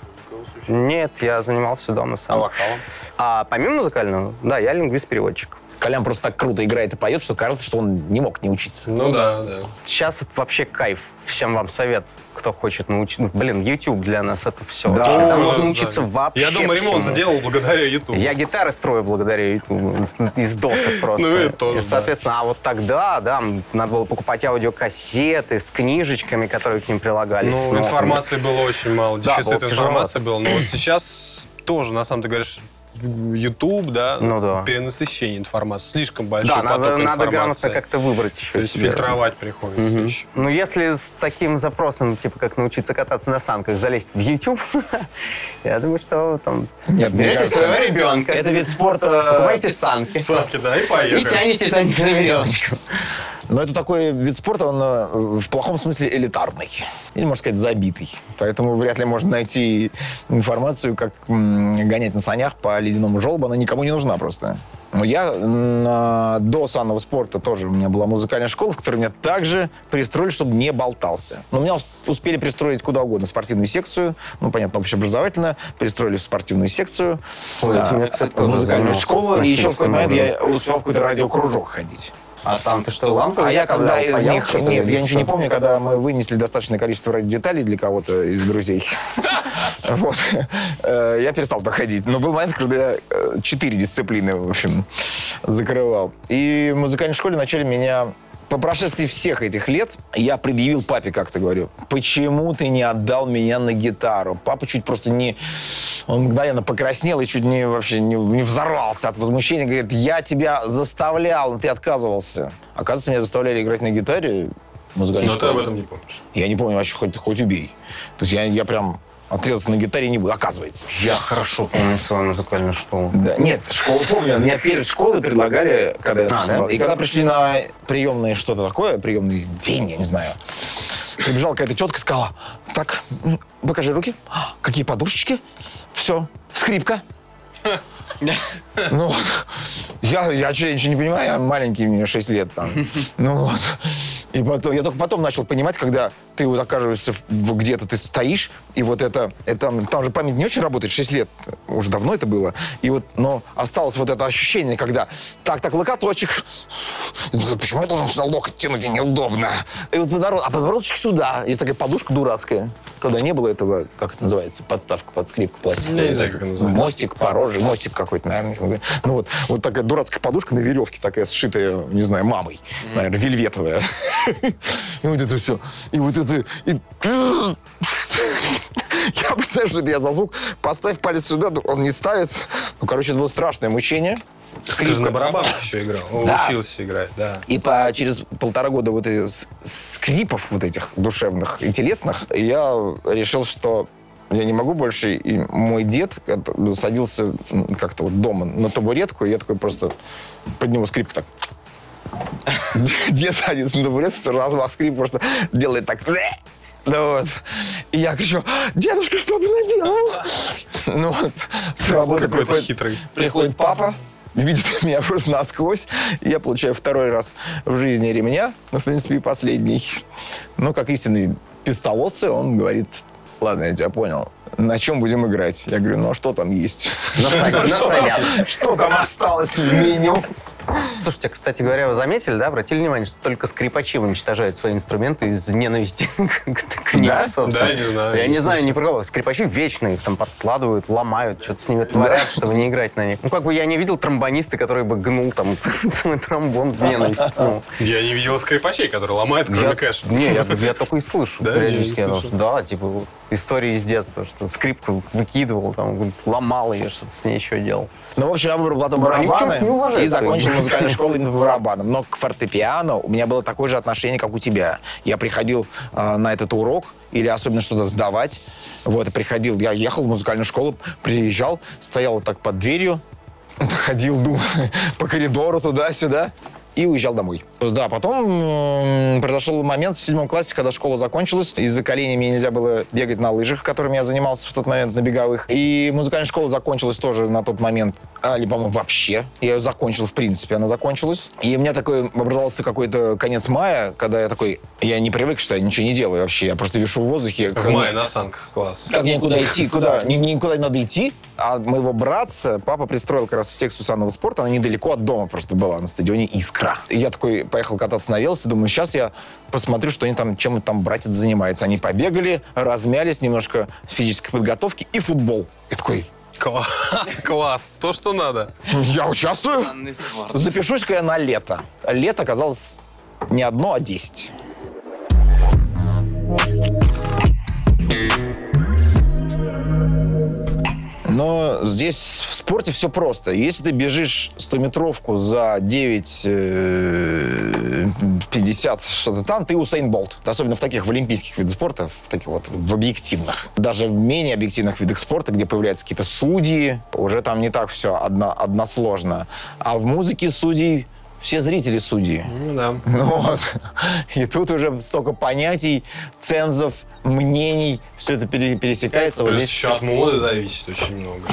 Speaker 3: Нет, я занимался дома
Speaker 1: А
Speaker 3: сам.
Speaker 1: вокалом?
Speaker 3: А помимо музыкального, да, я лингвист-переводчик.
Speaker 2: Колян просто так круто играет и поет, что кажется, что он не мог не учиться.
Speaker 1: Ну да, да.
Speaker 3: Сейчас это вообще кайф. Всем вам совет, кто хочет научиться. Ну, блин, YouTube для нас это все.
Speaker 2: Да.
Speaker 3: Там
Speaker 1: Да,
Speaker 3: можно
Speaker 1: да.
Speaker 3: учиться вообще
Speaker 1: Я дома ремонт
Speaker 3: всему.
Speaker 1: сделал благодаря YouTube.
Speaker 3: Я гитары строю благодаря YouTube из- досок просто.
Speaker 1: Ну, это тоже,
Speaker 3: И, соответственно, а вот тогда, да, надо было покупать аудиокассеты с книжечками, которые к ним прилагались.
Speaker 1: Ну, информации было очень мало,
Speaker 3: Да,
Speaker 1: дефицит
Speaker 3: было тяжело.
Speaker 1: информации был. Но вот сейчас тоже, на самом деле, говоришь, YouTube, да,
Speaker 3: Ну да.
Speaker 1: перенасыщение информации, слишком большой
Speaker 3: Да,
Speaker 1: поток
Speaker 3: надо, надо грамотно как-то выбрать еще
Speaker 1: То есть
Speaker 3: себе.
Speaker 1: фильтровать приходится
Speaker 3: Мгм.
Speaker 1: еще.
Speaker 3: Ну, если с таким запросом, типа, как научиться кататься на санках, залезть в YouTube, [laughs] я думаю, что там
Speaker 2: Нет,
Speaker 3: берете
Speaker 2: кажется,
Speaker 3: своего ребенка,
Speaker 2: Это вид спорта...
Speaker 3: покупаете санки
Speaker 1: Санки, да, и
Speaker 3: и
Speaker 1: поехали.
Speaker 3: тянете санки на веревочку.
Speaker 2: Но это такой вид спорта, он э, в плохом смысле элитарный. Или, можно сказать, забитый. Поэтому вряд ли можно найти информацию, как гонять на санях по ледяному желобу. Она никому не нужна просто. Но я на- до санного спорта тоже у меня была музыкальная школа, в которой меня также пристроили, чтобы не болтался. Но меня ус- успели пристроить куда угодно. В спортивную секцию, ну, понятно, общеобразовательно. Пристроили в спортивную секцию.
Speaker 3: Ой,
Speaker 2: а,
Speaker 3: тоже
Speaker 2: музыкальную школу. И еще в какой-то момент я успел в какой-то радиокружок ходить.
Speaker 3: А там ты что, лампу?
Speaker 2: А я когда из
Speaker 3: Паял
Speaker 2: них... Нет,
Speaker 3: или
Speaker 2: я ничего не помню, когда мы вынесли достаточное количество радиодеталей для кого-то из друзей. [laughs] Вот. Э, Я перестал туда ходить. Но был момент, когда я э, четыре дисциплины, в общем, закрывал. И в музыкальной школе начали меня... По прошествии всех этих лет я предъявил папе как-то, говорю, почему ты не отдал меня на гитару? Папа чуть просто не... Он мгновенно покраснел и чуть не вообще не, не взорвался от возмущения. Говорит, я тебя заставлял, но ты отказывался. Оказывается, меня заставляли играть на гитаре. музыкальной
Speaker 1: Но ты об этом не помнишь.
Speaker 2: Я не помню вообще, хоть, хоть убей. То есть я, я прям отрезаться на гитаре не буду, оказывается.
Speaker 3: Я хорошо помню свою музыкальную школу.
Speaker 2: Да. Нет, школу помню. Меня перед школой предлагали, когда я
Speaker 3: А, да?
Speaker 2: И когда пришли на приемные что-то такое, приемный день, я не знаю, прибежала какая-то тетка и сказала, так, покажи руки. «А, Какие подушечки? Все, скрипка. Ну, я, я, я ничего не понимаю, я маленький, мне 6 лет там. Ну вот. И потом, я только потом начал понимать, когда ты вот оказываешься в- где-то, ты стоишь, и вот это, это, там же память не очень работает, 6 лет, уже давно это было. И вот, но осталось вот это ощущение, когда так, так, локоточек, почему я должен сюда локоть тянуть, неудобно. И вот подворот, а подвороточек сюда, есть такая подушка дурацкая. Когда не было этого, как это называется, подставка под скрипку пластиковая.
Speaker 1: Я не знаю, как это называется.
Speaker 2: Мостик, порожек, мостик какой-то, наверное. Ну вот, вот такая дурацкая подушка на веревке, такая сшитая, не знаю, мамой, наверное, вельветовая. [laughs] И вот это все. И вот это... и- [laughs] Я представляю, что это я за звук. Поставь палец сюда, ну, он не ставится. Ну, короче, это было страшное мучение.
Speaker 1: Ты же на барабанах еще играл.
Speaker 2: Да.
Speaker 1: Учился играть, да.
Speaker 2: И по, через полтора года вот этих скрипов вот этих душевных и телесных я решил, что я не могу больше. И мой дед садился как-то вот дома на табуретку, и я такой просто подниму скрипку так. Дед садится на табуретку, размах скрип просто делает так. Ну вот. И я кричу, дедушка, что ты наделал? Ну вот. С работы
Speaker 1: Какой-то хитрый.
Speaker 2: Приходит папа, видит [laughs] меня просто насквозь, и я получаю второй раз в жизни ремня, ну, в принципе, и последний. Ну, как истинный пистолотцы, он говорит, ладно, я тебя понял, на чем будем играть? Я говорю, ну, а что там есть?
Speaker 3: На.
Speaker 2: Что там осталось в меню?
Speaker 3: Слушайте, кстати говоря, вы заметили, да, обратили внимание, что только скрипачи уничтожают свои инструменты из ненависти [laughs] к, ним,
Speaker 2: Да?
Speaker 3: собственно.
Speaker 1: Да, не знаю.
Speaker 3: Я не знаю, не про кого. Скрипачи вечно их там подкладывают, ломают, что-то с ними творят, чтобы не играть на них. Ну, как бы я не видел тромбониста, который бы гнул там свой [laughs] тромбон в ненависть. Ну,
Speaker 1: Я не видел скрипачей, которые ломают, кроме
Speaker 3: я-
Speaker 1: кэша.
Speaker 3: Не, я, только и слышу
Speaker 1: Да?
Speaker 3: периодически. Да, типа истории из детства, что скрипку выкидывал, там, ломал ее, что-то с ней еще делал.
Speaker 2: Ну, в общем, я выбрал потом барабаны и закончил музыкальную
Speaker 3: школы именно по [laughs] барабанам. Но к фортепиано у меня было такое же отношение, как у тебя. Я приходил э, на этот урок, или особенно что-то сдавать. Вот, приходил, я ехал в музыкальную школу, приезжал, стоял вот так под дверью, [laughs] ходил, думаю, [laughs] по коридору туда-сюда и уезжал домой. Да, потом м, произошел момент в седьмом классе, когда школа закончилась. Из-за коленей мне нельзя было бегать на лыжах, которыми я занимался в тот момент на беговых. И музыкальная школа закончилась тоже на тот момент, а, или, по-моему, вообще. Я ее закончил, в принципе, она закончилась. И у меня такой образовался какой-то конец мая, когда я такой, я не привык, что я ничего не делаю вообще. Я просто вишу в воздухе.
Speaker 1: В
Speaker 3: как
Speaker 1: мае
Speaker 3: мне-
Speaker 1: на санках. Класс.
Speaker 3: как мне [laughs] куда идти, куда? Ни- Никуда не надо идти. А моего братца папа пристроил как раз в секцию санного спорта. Она недалеко от дома просто была, на стадионе «Искра». И я такой поехал кататься на велосе. Думаю, сейчас я посмотрю, что они там, чем там братец занимается. Они побегали, размялись, немножко физической подготовки и футбол. И такой,
Speaker 1: Кла- [laughs] Класс. То, что надо.
Speaker 3: я участвую? Запишусь-ка я на лето. Лето оказалось не одно, а десять. Но здесь в спорте все просто. Если ты бежишь 100-метровку за 9.50, что-то там, ты Усейн Болт. Особенно в таких в олимпийских видах спорта, в таких вот в объективных. Даже в менее объективных видах спорта, где появляются какие-то судьи, уже там не так все одно, односложно. А в музыке судей все зрители судьи.
Speaker 1: Ну да.
Speaker 3: Ну [laughs] вот. И тут уже столько понятий, цензов, мнений, все это пере- пересекается. Вот
Speaker 1: Плюс
Speaker 3: здесь
Speaker 1: еще от моды зависит очень много.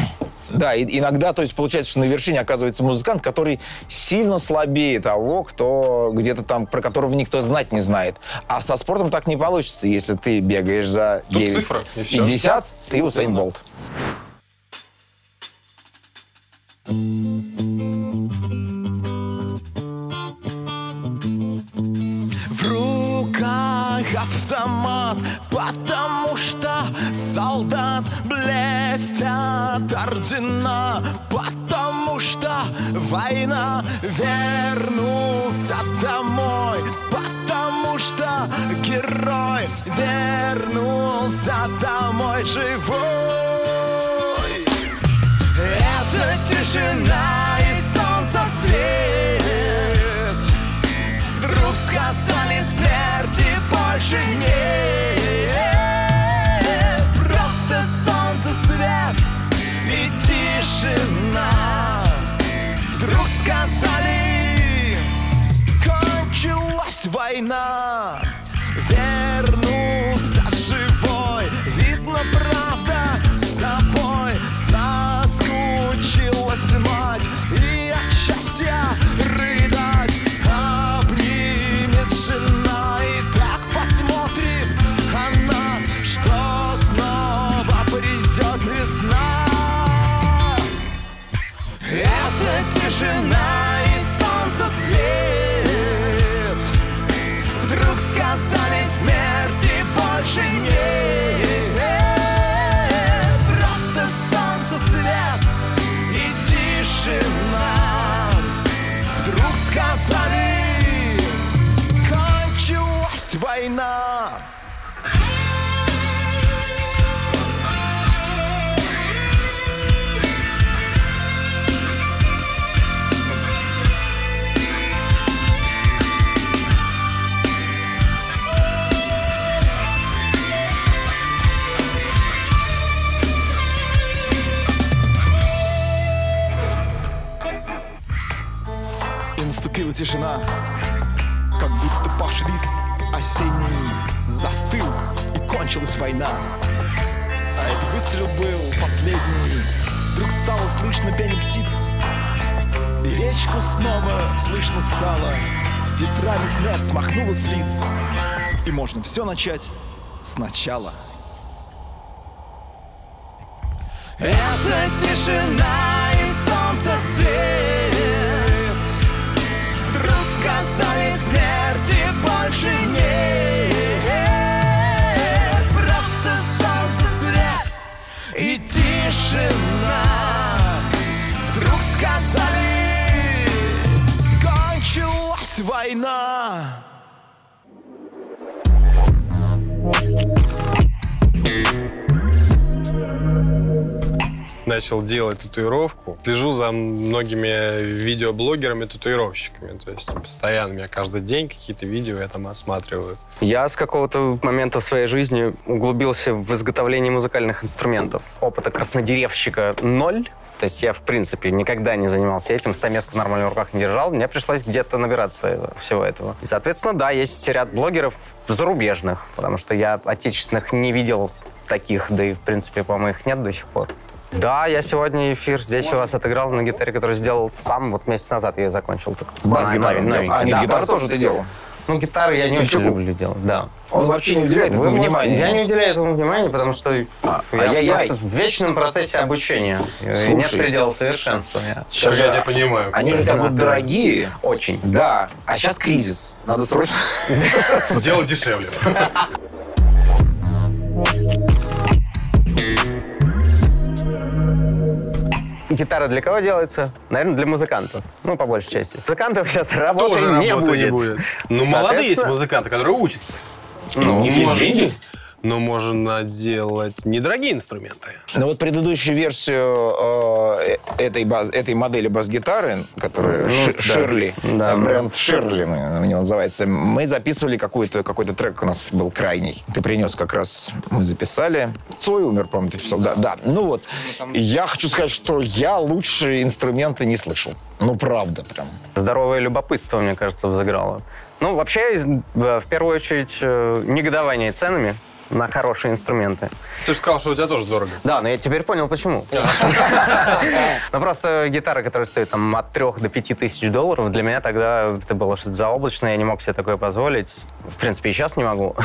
Speaker 3: да, и иногда, то есть получается, что на вершине оказывается музыкант, который сильно слабее того, кто где-то там, про которого никто знать не знает. А со спортом так не получится, если ты бегаешь за
Speaker 1: Тут
Speaker 3: 9,
Speaker 1: цифра, и.
Speaker 3: 50, ты Усейн Болт.
Speaker 2: В руках автомат, потому что солдат блестят ордена, потому что война вернулся домой, потому что герой вернулся домой живой. Это тишина и солнце свет Вдруг сказали смерти больше нет. Просто солнце свет и тишина. Вдруг сказали Кончилась война тишина и солнце свет. Вдруг сказали смерти больше нет тишина, как будто павший лист осенний застыл, и кончилась война. А этот выстрел был последний. Вдруг стало слышно пение птиц, и речку снова слышно стало. Ветрами смерть смахнула с лиц, и можно все начать сначала. Это тишина и солнце свет Сказали смерти больше нет. Просто солнце свет и тишина. Вдруг сказали Кончилась война
Speaker 1: начал делать татуировку. Слежу за многими видеоблогерами-татуировщиками. То есть постоянно у меня каждый день какие-то видео я там осматриваю.
Speaker 3: Я с какого-то момента в своей жизни углубился в изготовление музыкальных инструментов. Опыта краснодеревщика ноль. То есть я, в принципе, никогда не занимался этим, стамеску нормально в руках не держал. Мне пришлось где-то набираться всего этого. И, соответственно, да, есть ряд блогеров зарубежных, потому что я отечественных не видел таких, да и, в принципе, по-моему, их нет до сих пор. Да, я сегодня эфир здесь у вас отыграл на гитаре, которую сделал сам, вот месяц назад я ее закончил. Так,
Speaker 2: Бас-гитару.
Speaker 3: новенький.
Speaker 2: А, нет,
Speaker 3: Да,
Speaker 2: гитару
Speaker 3: бас-
Speaker 2: тоже ты делал.
Speaker 3: Ну, гитары я не очень люблю делать, да.
Speaker 2: Он вообще не уделяет
Speaker 3: Вы
Speaker 2: этому внимания.
Speaker 3: Я не уделяю этому внимания, потому что
Speaker 2: А,
Speaker 3: я
Speaker 2: ай-яй-яй.
Speaker 3: в, вечном процессе обучения. И Нет
Speaker 2: Слушай.
Speaker 3: предела совершенствования.
Speaker 2: Сейчас
Speaker 1: я тебя понимаю.
Speaker 2: Они же будут дорогие.
Speaker 3: Очень.
Speaker 2: Да, а сейчас кризис. Надо срочно...
Speaker 1: Сделать дешевле. [laughs]
Speaker 3: Гитара для кого делается? Наверное, для музыкантов. Ну, по большей части. Музыкантов сейчас работы
Speaker 1: Тоже
Speaker 3: не
Speaker 1: работы
Speaker 3: будет.
Speaker 1: не будет. Ну, молодые есть музыканты, которые учатся.
Speaker 2: Ну, у них есть
Speaker 1: может-
Speaker 2: деньги.
Speaker 1: Но можно делать недорогие инструменты.
Speaker 2: Ну вот предыдущую версию э, этой, баз, этой модели бас-гитары, которая Ши-
Speaker 3: да.
Speaker 2: Ширли,
Speaker 3: Да.
Speaker 2: э, бренд Ширли у него называется, мы записывали какой-то какой трек у нас был крайний. Ты принес как раз, мы записали. Цой умер, по-моему, ты писал. Да, да. Ну вот, я хочу сказать, что я лучше инструменты не слышал. Ну, правда, прям.
Speaker 3: Здоровое любопытство, мне кажется, взыграло. Ну, вообще, э, в первую очередь, э, негодование ценами на хорошие инструменты.
Speaker 1: Ты же сказал, что у тебя тоже дорого.
Speaker 3: Да, но я теперь понял, почему. [laughs] Ну, просто гитара, которая стоит там от 3 до 5 тысяч долларов, для меня тогда это было что-то заоблачное, я не мог себе такое позволить. В принципе, и сейчас не могу.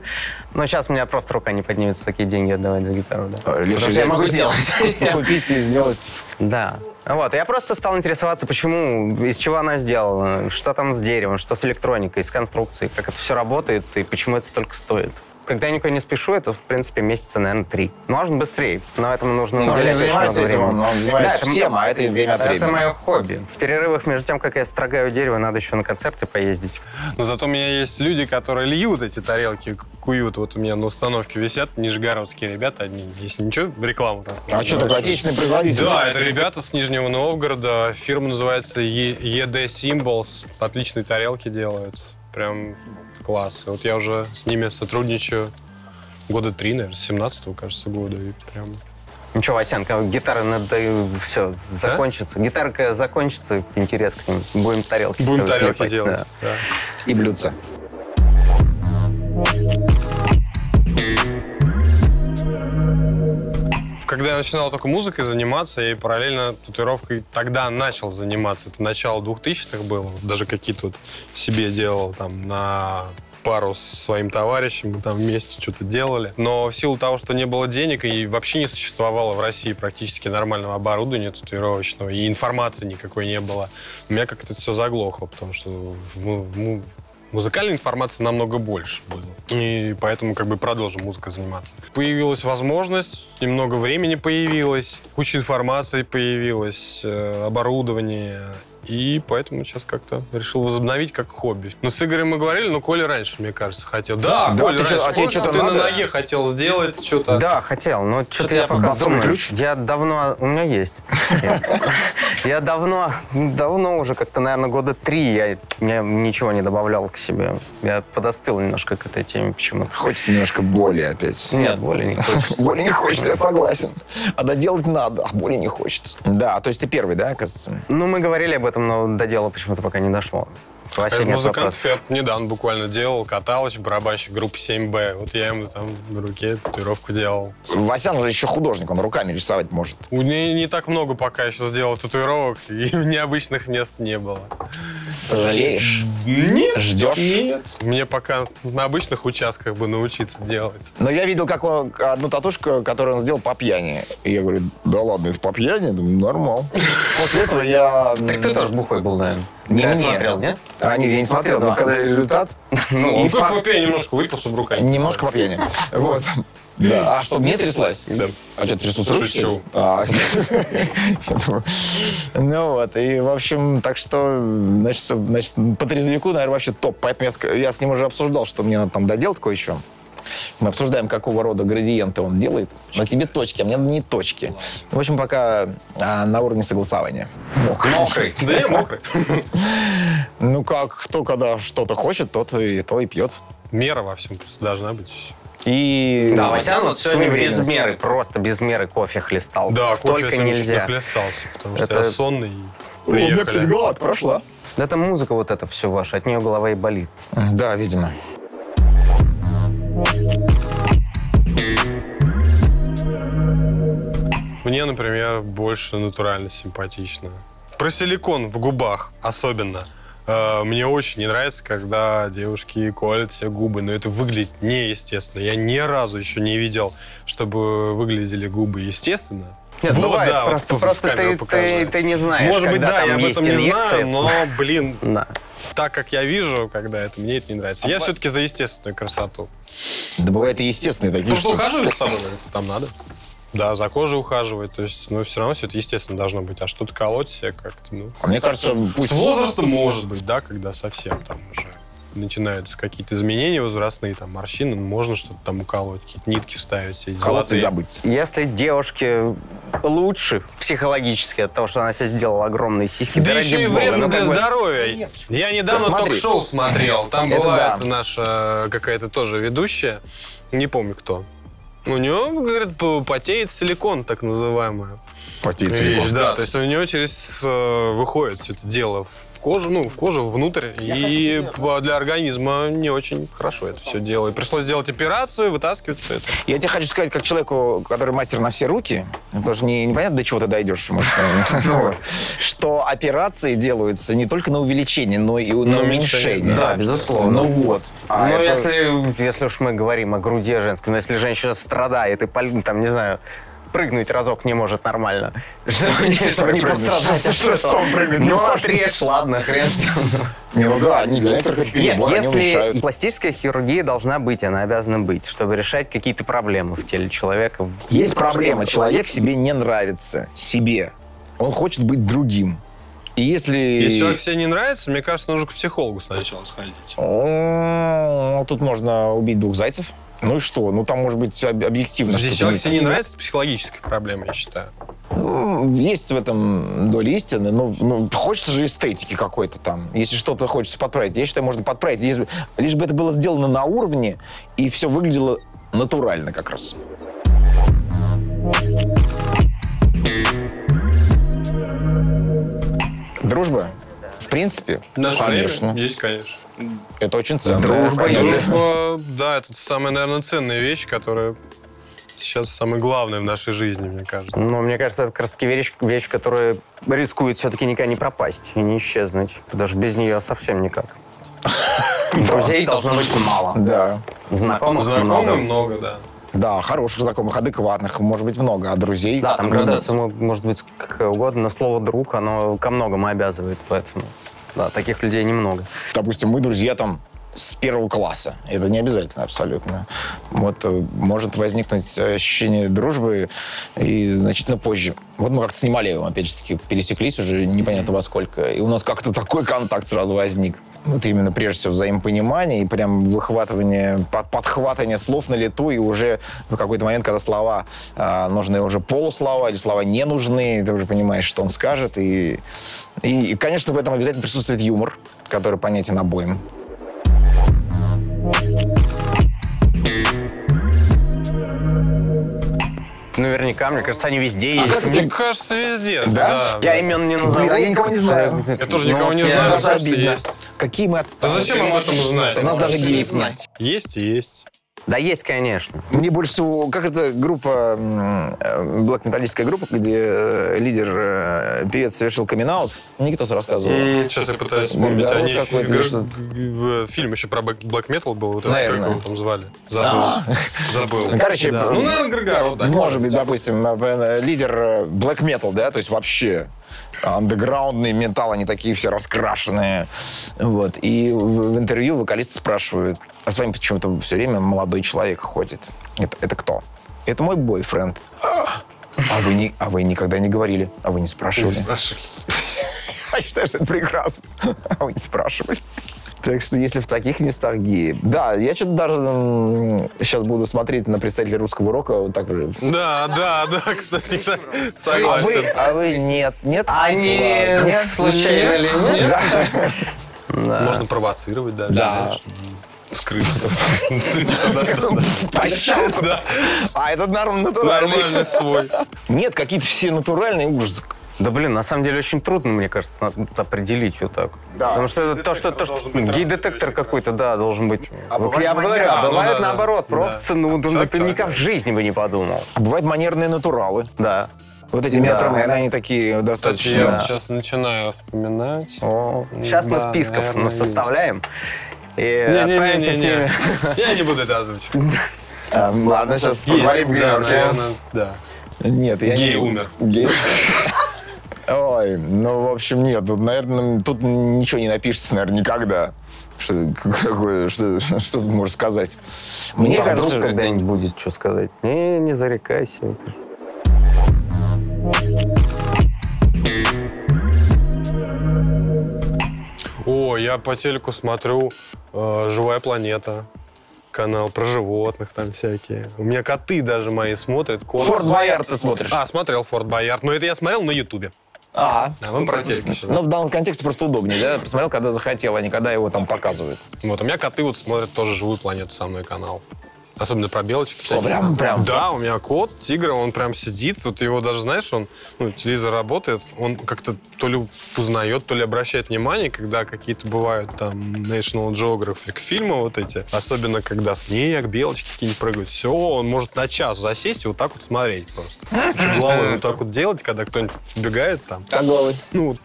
Speaker 3: [laughs] Но сейчас у меня просто рука не поднимется такие деньги отдавать за гитару.
Speaker 2: Легче
Speaker 3: что я могу сделать. [laughs]
Speaker 2: Купить и сделать.
Speaker 3: Да. Вот, я просто стал интересоваться, почему, из чего она сделана, что там с деревом, что с электроникой, с конструкцией, как это все работает и почему это столько стоит. Когда я никуда не спешу, это, в принципе, месяца, наверное, три. Может, быстрее, но этому нужно
Speaker 2: Он не
Speaker 3: уделять очень много времени.
Speaker 2: он, он занимается
Speaker 3: Да, это-
Speaker 2: всем, а это время от времени.
Speaker 3: Это мое хобби. В перерывах между тем, как я строгаю дерево, надо еще на концерты поездить.
Speaker 1: Но зато у меня есть люди, которые льют эти тарелки, куют. Вот у меня на установке висят нижегородские ребята одни. Если ничего, рекламу там.
Speaker 2: А что такое отечественный производитель?
Speaker 1: Да, это ребята с Нижнего Новгорода. Фирма называется ED Symbols. Отличные тарелки делают. Прям класс. И Вот я уже с ними сотрудничаю года три, наверное, с 17 кажется, года. И прям...
Speaker 3: Ничего, Васянка, гитара надо все, закончится. Гитарка закончится, интерес к ним. Будем тарелки
Speaker 1: Будем тарелки делать.
Speaker 3: да.
Speaker 1: да.
Speaker 2: И блюдца.
Speaker 1: Когда я начинал только музыкой заниматься, я и параллельно татуировкой тогда начал заниматься. Это начало 2000-х было. Даже какие-то вот себе делал там на пару с своим товарищем, мы там вместе что-то делали. Но в силу того, что не было денег и вообще не существовало в России практически нормального оборудования татуировочного, и информации никакой не было, у меня как-то все заглохло, потому что в му- му- музыкальной информации намного больше было. И поэтому как бы продолжим музыкой заниматься. Появилась возможность, немного времени появилось, куча информации появилась, э, оборудование. И поэтому сейчас как-то решил возобновить как хобби. Ну, с Игорем мы говорили, но Коля раньше, мне кажется, хотел. Да,
Speaker 2: Да,
Speaker 1: Коля
Speaker 2: ты
Speaker 1: раньше.
Speaker 2: а тебе что-то
Speaker 1: ты на
Speaker 2: надо?
Speaker 1: ноге хотел сделать что-то.
Speaker 3: Да, хотел, но что-то
Speaker 2: Что-то
Speaker 3: я
Speaker 2: я
Speaker 3: пока думаю.
Speaker 2: ключ?
Speaker 3: Я давно... У меня есть. Я- [laughs] Я давно, давно уже, как-то, наверное, года три я, я ничего не добавлял к себе. Я подостыл немножко к этой теме почему-то.
Speaker 2: Хочется немножко боли опять.
Speaker 3: Нет, боли не хочется. [laughs]
Speaker 2: Боли не хочется, я согласен. А доделать надо, а боли не хочется. Да, то есть ты первый, да, оказывается?
Speaker 3: Ну, мы говорили об этом, но до дела почему-то пока не дошло. Вася,
Speaker 1: из
Speaker 3: нет
Speaker 1: музыкантов я недавно буквально делал, каталыч, барабанщик группы 7Б. Вот я ему там на руке татуировку делал.
Speaker 2: Васян же еще художник, он руками рисовать может.
Speaker 1: У меня не так много пока еще сделал татуировок, [laughs] и необычных мест не было.
Speaker 2: Сожалеешь?
Speaker 1: Нет.
Speaker 2: Ждешь?
Speaker 1: Нет. Мне пока на обычных участках бы научиться делать.
Speaker 2: Но я видел как он- одну татушку, которую он сделал по пьяни. И я говорю, да ладно, это по пьяни? Думаю, нормал. [laughs] После этого я...
Speaker 3: Так ты тоже бухой был, наверное.
Speaker 2: Не, не.
Speaker 3: смотрел, нет?
Speaker 2: А, нет, я не смотрел, но
Speaker 3: Да.
Speaker 2: когда результат... [laughs]
Speaker 3: Ну,
Speaker 1: как бы я немножко выпил, чтобы рука не
Speaker 2: Немножко по. [laughs] Вот. Да. А чтобы не тряслась?
Speaker 1: Да.
Speaker 2: А что, трясут
Speaker 1: Шучу.
Speaker 2: что? А. [laughs] Ну вот, и, в общем, так что, значит, по трезвику, наверное, вообще топ. Поэтому я с ним уже обсуждал, что мне надо там доделать кое-что. Мы обсуждаем, какого рода градиенты он делает. На тебе точки, а мне не точки. В общем, пока а, на уровне согласования.
Speaker 3: Мокрый. [laughs]
Speaker 1: Да я мокрый. [laughs]
Speaker 2: Ну как, кто когда что-то хочет, тот и то и пьет.
Speaker 1: Мера во всем просто должна быть.
Speaker 2: И
Speaker 3: Да, Васян вот сегодня без меры, просто без меры кофе хлестал.
Speaker 1: Да, кофе
Speaker 3: Столько
Speaker 1: чуть
Speaker 3: нельзя.
Speaker 1: нахлестался, потому что
Speaker 3: Это-
Speaker 1: я сонный. и
Speaker 2: О, у меня, кстати,
Speaker 1: Приехали.
Speaker 2: голова прошла.
Speaker 3: Это музыка вот это все ваше, от нее голова и болит.
Speaker 2: Да, видимо.
Speaker 1: Мне, например, больше натурально симпатично. Про силикон в губах особенно. Э, Мне очень не нравится, когда девушки колят себе губы, но это выглядит неестественно. Я ни разу еще не видел, чтобы выглядели губы естественно. [laughs]
Speaker 3: Нет,
Speaker 1: Вот,
Speaker 3: бывает,
Speaker 1: да, вот
Speaker 3: просто,
Speaker 1: в
Speaker 3: просто ты, ты, ты не знаешь,
Speaker 1: Может быть, да,
Speaker 3: там
Speaker 1: я об этом не
Speaker 3: инъекция.
Speaker 1: знаю, но, блин, [laughs]
Speaker 3: Да.
Speaker 1: так как я вижу, когда это, мне это не нравится. Я все-таки за естественную красоту.
Speaker 2: Да бывает и естественные такие
Speaker 1: Потому что ухаживать за собой [laughs] это там надо. Да, за кожей ухаживать. То есть, ну, все равно все это естественно должно быть. А что-то колоть себе как-то, ну...
Speaker 2: А мне кажется, пусть...
Speaker 1: С возрастом может быть, да, когда совсем там уже начинаются какие-то изменения возрастные, там, морщины, ну, можно что-то там уколоть, какие-то нитки вставить, все эти золотые.
Speaker 2: забыть.
Speaker 3: Если девушке лучше психологически от того, что она себе сделала огромные сиськи,
Speaker 1: Да
Speaker 3: ради
Speaker 1: еще и вредно
Speaker 3: ну,
Speaker 1: для
Speaker 3: как бы-
Speaker 1: здоровья. Я недавно
Speaker 2: Да, смотри.
Speaker 1: ток-шоу смотрел. Там
Speaker 2: Это
Speaker 1: была
Speaker 2: да.
Speaker 1: эта наша какая-то тоже ведущая, не помню кто. У нее, говорят, п- потеет силикон, так называемая.
Speaker 2: Потеть
Speaker 1: Вещь, да, то есть у него через э, выходит все это дело в кожу, ну, в кожу внутрь, и по- для организма не очень хорошо это все дело. И пришлось сделать операцию, вытаскивать все это.
Speaker 2: Я тебе хочу сказать, как человеку, который мастер на все руки, потому что не, непонятно, до чего ты дойдешь, может, [laughs] вот, что операции делаются не только на увеличение, но и на
Speaker 1: На
Speaker 2: уменьшение.
Speaker 3: Да, безусловно.
Speaker 2: Ну вот. А
Speaker 3: ну, если, если уж мы говорим о груди женской, но если женщина страдает и, там, не знаю, прыгнуть разок не может нормально, [laughs] чтобы не, пострадать.
Speaker 2: Он прыгнуть не
Speaker 3: Ну,
Speaker 2: может?
Speaker 3: отрежь, ладно, хрен. [laughs]
Speaker 2: Не, ну да, они для некоторых
Speaker 3: Нет, если пластическая хирургия должна быть, она обязана быть, чтобы решать какие-то проблемы в теле человека.
Speaker 2: Есть проблема, человек себе не нравится, себе. Он хочет быть другим. И если...
Speaker 1: Если человек себе не нравится, мне кажется, нужно к психологу сначала сходить.
Speaker 2: О, Тут можно убить двух зайцев. Ну и что? Ну там может быть об- объективно.
Speaker 1: Если человек себе не нравится, это психологическая проблема, я считаю.
Speaker 2: Ну, Есть в этом доля истины, но ну, хочется же эстетики какой-то там. Если что-то хочется подправить, я считаю, можно подправить. Бы, лишь бы это было сделано на уровне, и все выглядело натурально как раз. Дружба, в принципе, конечно.
Speaker 1: есть, конечно.
Speaker 2: Это очень ценно.
Speaker 3: Дружба.
Speaker 1: Дружба, да, это самая, наверное, ценная вещь, которая сейчас самая главная в нашей жизни, мне кажется.
Speaker 3: Но мне кажется, это как раз таки вещь, вещь, которая рискует все-таки никогда не пропасть и не исчезнуть. Даже без нее совсем никак. [laughs] Друзей должно быть мало.
Speaker 2: Да.
Speaker 3: Знакомых
Speaker 1: Знакомых
Speaker 3: много.
Speaker 1: много, да.
Speaker 2: Да, хороших знакомых, адекватных, может быть, много, а друзей...
Speaker 3: Да, там градация мо- может быть какая угодно, но слово «друг», оно ко многому обязывает, поэтому... Да, таких людей немного.
Speaker 2: допустим, мы друзья там с первого класса. Это не обязательно абсолютно. Вот э, может возникнуть ощущение дружбы и значительно позже. Вот мы как-то снимали, опять же таки, пересеклись уже непонятно во сколько, и у нас как-то такой контакт сразу возник. Вот именно прежде всего взаимопонимание и прям выхватывание, под- подхватывание слов на лету, и уже в какой-то момент, когда слова а, нужны уже полуслова или слова не нужны, ты уже понимаешь, что он скажет. И, и, и, конечно, в этом обязательно присутствует юмор, который понятен обоим.
Speaker 3: Наверняка, мне кажется, они везде есть.
Speaker 1: Мне кажется, везде.
Speaker 2: Да?
Speaker 3: Я имен не назову.
Speaker 2: Блин, а я никого не знаю.
Speaker 1: Я тоже
Speaker 3: Ну,
Speaker 1: никого не
Speaker 3: я
Speaker 1: знаю.
Speaker 2: Даже обидно.
Speaker 1: есть.
Speaker 2: Какие мы
Speaker 1: Да
Speaker 2: отсталые.
Speaker 1: зачем нам об этом знать?
Speaker 2: У нас даже геев нет.
Speaker 1: Есть и есть.
Speaker 3: Да есть, конечно.
Speaker 2: Мне больше всего, как это группа, блэк-металлическая группа, где э, лидер, э, певец совершил камин Никитос рассказывал.
Speaker 1: Сейчас я пытаюсь вспомнить.
Speaker 2: Гаргород
Speaker 1: Они г- фильм еще про Black Black Metal был. Вот этот,
Speaker 2: Наверное.
Speaker 1: как его там звали? Забыл. Забыл.
Speaker 2: Короче,
Speaker 1: Да. Ну, наверное, Гаргород, да.
Speaker 2: Может быть, допустим, э, лидер black metal, да, то есть вообще андеграундный металл, они такие все раскрашенные. Вот. И в, в интервью вокалисты спрашивают, а с вами почему-то все время молодой человек ходит. Это, это кто? Это мой бойфренд. А вы, не, а вы никогда не говорили, а вы не спрашивали.
Speaker 1: Спрашивай. [laughs]
Speaker 2: Я считаю, что это прекрасно. А вы не спрашивали. Так что если в таких местах геи... Да, я что-то даже сейчас буду смотреть на представителей русского рока вот так же.
Speaker 1: Да, да, да, кстати, да,
Speaker 2: А вы,
Speaker 1: согласен.
Speaker 2: а вы нет, нет?
Speaker 3: Они
Speaker 2: Ладно. Нет?
Speaker 3: случайно или нет? Да.
Speaker 1: Можно провоцировать, да.
Speaker 2: Да.
Speaker 1: типа, да, да. Да,
Speaker 2: А этот норм натуральный.
Speaker 1: Нормальный свой.
Speaker 2: Нет, какие-то все натуральные ужас.
Speaker 3: Да блин, на самом деле очень трудно, мне кажется, надо определить вот так.
Speaker 2: Да.
Speaker 3: Потому что это то, что, то, что гей-детектор какой-то, да, должен быть.
Speaker 2: А
Speaker 3: вот
Speaker 2: бывает
Speaker 3: я говорю, а
Speaker 1: А, ну
Speaker 3: бывает
Speaker 1: да,
Speaker 3: наоборот,
Speaker 1: Да.
Speaker 3: просто, ну, ну,
Speaker 1: Человек
Speaker 3: ты никак
Speaker 1: человека.
Speaker 3: в жизни бы не подумал.
Speaker 2: А бывают манерные натуралы.
Speaker 3: Да.
Speaker 2: Вот эти
Speaker 3: Да.
Speaker 2: метромены, они такие
Speaker 1: Кстати,
Speaker 2: достаточно...
Speaker 1: я
Speaker 3: Да.
Speaker 1: вот сейчас начинаю вспоминать.
Speaker 3: О, сейчас мы
Speaker 1: Да,
Speaker 3: списков
Speaker 1: наверное,
Speaker 3: составляем. И отправимся с ними.
Speaker 1: Не-не-не-не. [laughs] Я не буду это озвучивать.
Speaker 2: А, ладно, сейчас поговорим
Speaker 1: да, наверное, да.
Speaker 2: Нет, я
Speaker 1: Гей
Speaker 2: не...
Speaker 1: умер.
Speaker 2: Гей? [laughs] Ой, ну, в общем, нет, тут, наверное, тут ничего не напишется, наверное, никогда. Что, какое, что, что тут можно сказать? Мне
Speaker 3: вдруг
Speaker 2: кажется,
Speaker 3: когда-нибудь будет что сказать. Не, не зарекайся.
Speaker 1: О, я по телеку смотрю э, «Живая планета». Канал про животных там всякие. У меня коты даже мои смотрят. кот.
Speaker 2: Форт Боярд ты смотришь.
Speaker 1: А, смотрел Форт Боярд. Но это я смотрел на Ютубе.
Speaker 2: А,
Speaker 1: А мы про телек еще.
Speaker 2: ну, в данном контексте просто удобнее, да? Посмотрел, когда захотел, а не когда его там показывают.
Speaker 1: Вот, у меня коты вот смотрят тоже «Живую планету» со мной канал. Особенно про белочек. всяких.
Speaker 2: прям- прям?
Speaker 1: Да, у меня кот, тигр, он прям сидит. Вот его даже, знаешь, он, ну, телевизор работает, он как-то то ли узнает, то ли обращает внимание, когда какие-то бывают там National Geographic фильмы вот эти. Особенно, когда снег, белочки какие-нибудь прыгают. Все, он может на час засесть и вот так вот смотреть просто. Головой вот так вот делать, когда кто-нибудь убегает там.
Speaker 2: Как головы?
Speaker 1: Ну,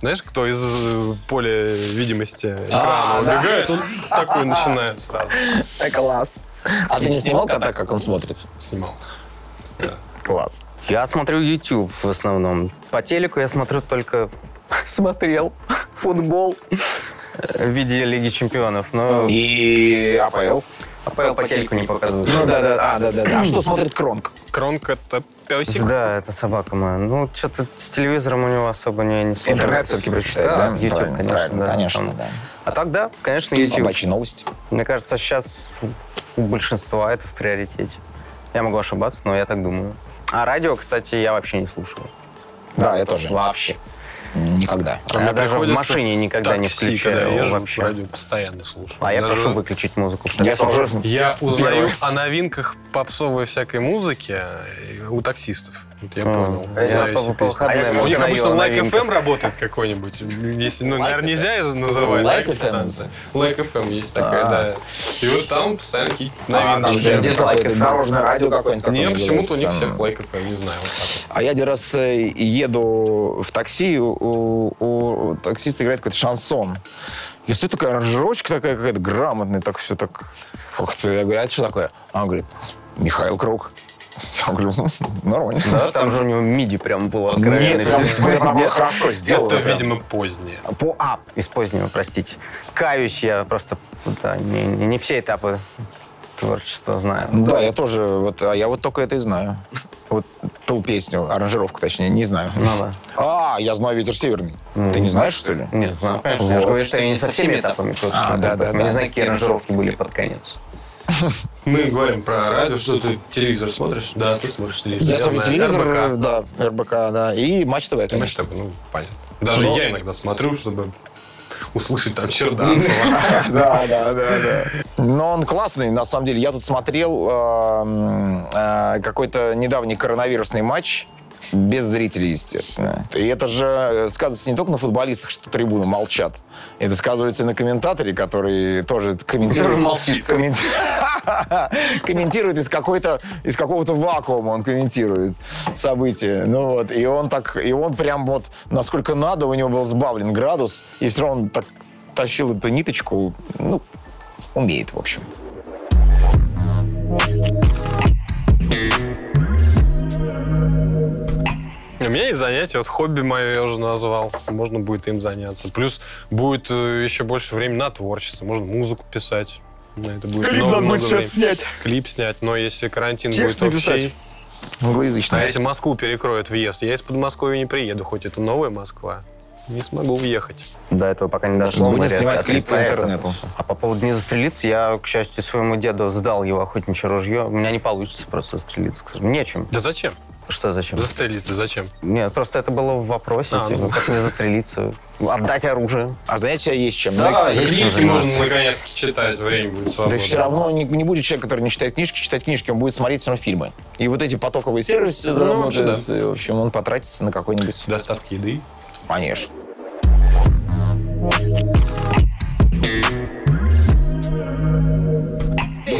Speaker 1: знаешь, кто из э, поля видимости экрана
Speaker 2: А, да.
Speaker 1: убегает, он такой [laughs] начинает сразу.
Speaker 2: Класс. А ты не снимал кота, как он смотрит?
Speaker 1: Снимал.
Speaker 2: Класс.
Speaker 3: Я смотрю YouTube в основном. По телеку я смотрю только... [laughs] Смотрел футбол в виде Лиги Чемпионов. Но
Speaker 2: И АПЛ?
Speaker 3: АПЛ по телеку не показывают.
Speaker 2: Ну да, да, а, да, да, да. А что смотрит Кронк?
Speaker 1: Кронк это песик.
Speaker 3: Да, это собака моя. Ну, что-то с телевизором у него особо не, не сложилось.
Speaker 2: Интернет все-таки предпочитает, да?
Speaker 3: YouTube,
Speaker 2: Правильно,
Speaker 3: конечно,
Speaker 2: правильно,
Speaker 3: да.
Speaker 2: конечно,
Speaker 3: Там.
Speaker 2: да.
Speaker 3: А так, да, конечно, YouTube.
Speaker 2: Собачьи новости.
Speaker 3: Мне кажется, сейчас у большинства это в приоритете. Я могу ошибаться, но я так думаю. А радио, кстати, я вообще не слушаю.
Speaker 2: Да, я тоже.
Speaker 3: Вообще.
Speaker 2: Никогда.
Speaker 1: А
Speaker 3: Я даже в машине никогда не
Speaker 1: такси,
Speaker 3: включаю
Speaker 1: когда езжу,
Speaker 3: вообще.
Speaker 1: радио постоянно слушаю.
Speaker 3: А я
Speaker 1: Даже
Speaker 3: прошу выключить музыку. в
Speaker 2: Я тоже.
Speaker 1: Я узнаю о новинках попсовой всякой музыки э, у таксистов. Вот я
Speaker 3: А,
Speaker 1: понял.
Speaker 3: я особо по выходным
Speaker 1: У них обычно
Speaker 3: о
Speaker 1: Like. FM работает какой-нибудь. Если, ну,
Speaker 2: Like
Speaker 1: наверное, нельзя называть
Speaker 2: Like
Speaker 1: Like
Speaker 2: FM?
Speaker 1: Like FM есть такая,
Speaker 3: А.
Speaker 1: да. И вот там постоянно какие-то
Speaker 2: А, там
Speaker 1: новинки.
Speaker 2: где
Speaker 3: FM.
Speaker 2: дорожное радио какое-нибудь. как
Speaker 1: Не, почему-то у них всех. Like FM, не знаю.
Speaker 2: А я один раз э, еду в такси, у, таксиста играет какой-то шансон. И стоит такая аранжировочка такая какая-то грамотная, так все так... Ты, я говорю, а это что такое? А он говорит, Михаил Круг. Я говорю, «Ну, нормально.
Speaker 3: Да, там же у него миди прям было
Speaker 2: Нет,
Speaker 3: откровенно.
Speaker 2: прям, хорошо сделано.
Speaker 1: Это, видимо, позднее.
Speaker 3: По а, из позднего, простите. Каюсь я просто да, не, не- не все этапы творчества знаю.
Speaker 2: Да, я тоже, вот, а я вот только это и знаю. Вот ту песню, аранжировку точнее, не знаю.
Speaker 3: Ну да.
Speaker 2: А, я знаю «Ветер северный». Ты не знаешь, что ли?
Speaker 3: Нет, знаю, конечно. Я же говорю, что я не со всеми этапами.
Speaker 2: А, да, да,
Speaker 3: Мы
Speaker 2: да.
Speaker 3: не знаем, какие аранжировки были под конец.
Speaker 1: Мы говорим про радио, что ты телевизор смотришь? Да, ты смотришь телевизор.
Speaker 2: Я смотрю
Speaker 1: знаю,
Speaker 2: телевизор,
Speaker 1: РБК.
Speaker 2: да, РБК, да, и Матч ТВ, конечно.
Speaker 1: знаешь, такое, ну, понятно. Даже
Speaker 2: Но-
Speaker 1: я иногда смотрю, чтобы услышать там Черданцева.
Speaker 2: Да, [laughs] да, да, да. Но он классный, на самом деле. Я тут смотрел э, э, какой-то недавний коронавирусный матч. Без зрителей, естественно. И это же э, сказывается не только на футболистах, что трибуны молчат. Это сказывается и на комментаторе, который тоже комментирует.
Speaker 3: Молчит. [laughs]
Speaker 2: комментирует из какой-то из какого-то вакуума он комментирует события. Ну вот и он так и он прям вот насколько надо у него был сбавлен градус и все равно он так тащил эту ниточку. Ну умеет в общем.
Speaker 1: У меня есть занятие, вот хобби мое я уже назвал. Можно будет им заняться. Плюс будет э, еще больше времени на творчество. Можно музыку писать. На это будет много, много времени.
Speaker 2: снять.
Speaker 1: Клип снять. Но если карантин
Speaker 2: Текст
Speaker 1: будет
Speaker 2: написать.
Speaker 1: общий,
Speaker 2: Англоязычный.
Speaker 1: а если Москву перекроют въезд, я из Подмосковья не приеду, хоть это новая Москва. не смогу въехать.
Speaker 3: До этого пока не дошло.
Speaker 2: Будет снимать клип по интернету.
Speaker 3: А по поводу не застрелиться, я, к счастью, своему деду сдал его охотничье ружье. У меня не получится просто застрелиться. Нечем.
Speaker 1: Да зачем?
Speaker 3: Что зачем?
Speaker 1: Застрелиться зачем?
Speaker 3: Нет, просто это было в вопросе.
Speaker 1: А,
Speaker 3: типа,
Speaker 1: ну.
Speaker 3: как мне застрелиться? Отдать оружие.
Speaker 2: А занятия есть чем.
Speaker 3: Да,
Speaker 2: Знаете,
Speaker 3: есть чем
Speaker 1: Книжки
Speaker 3: заниматься.
Speaker 1: можно наконец-таки читать, время будет
Speaker 2: Да
Speaker 1: свободно.
Speaker 2: все равно не, не будет человек, который не читает книжки, читать книжки, он будет смотреть все равно фильмы. И вот эти потоковые сервисы
Speaker 1: Ну,
Speaker 2: заработают, и, в общем, он потратится на какой-нибудь
Speaker 1: Доставки еды.
Speaker 2: манеж.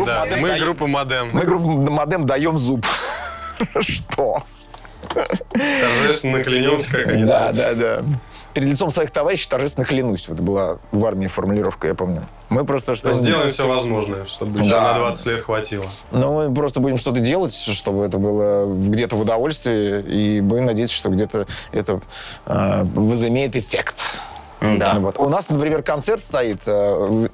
Speaker 1: Да, мы
Speaker 2: дает-
Speaker 1: группа Модем.
Speaker 2: Мы группу модем даем зуб. [laughs] Что?
Speaker 1: Торжественно клянемся, как они.
Speaker 2: Да, да, да. Перед лицом своих товарищей торжественно клянусь. Вот была в армии формулировка, я помню. Мы просто что
Speaker 1: То сделаем все возможное, чтобы еще
Speaker 2: Да.
Speaker 1: на 20 лет хватило.
Speaker 2: Ну, мы просто будем что-то делать, чтобы это было где-то в удовольствие, и будем надеяться, что где-то это э, возымеет эффект.
Speaker 3: Да.
Speaker 2: Вот. У нас, например, концерт стоит, э,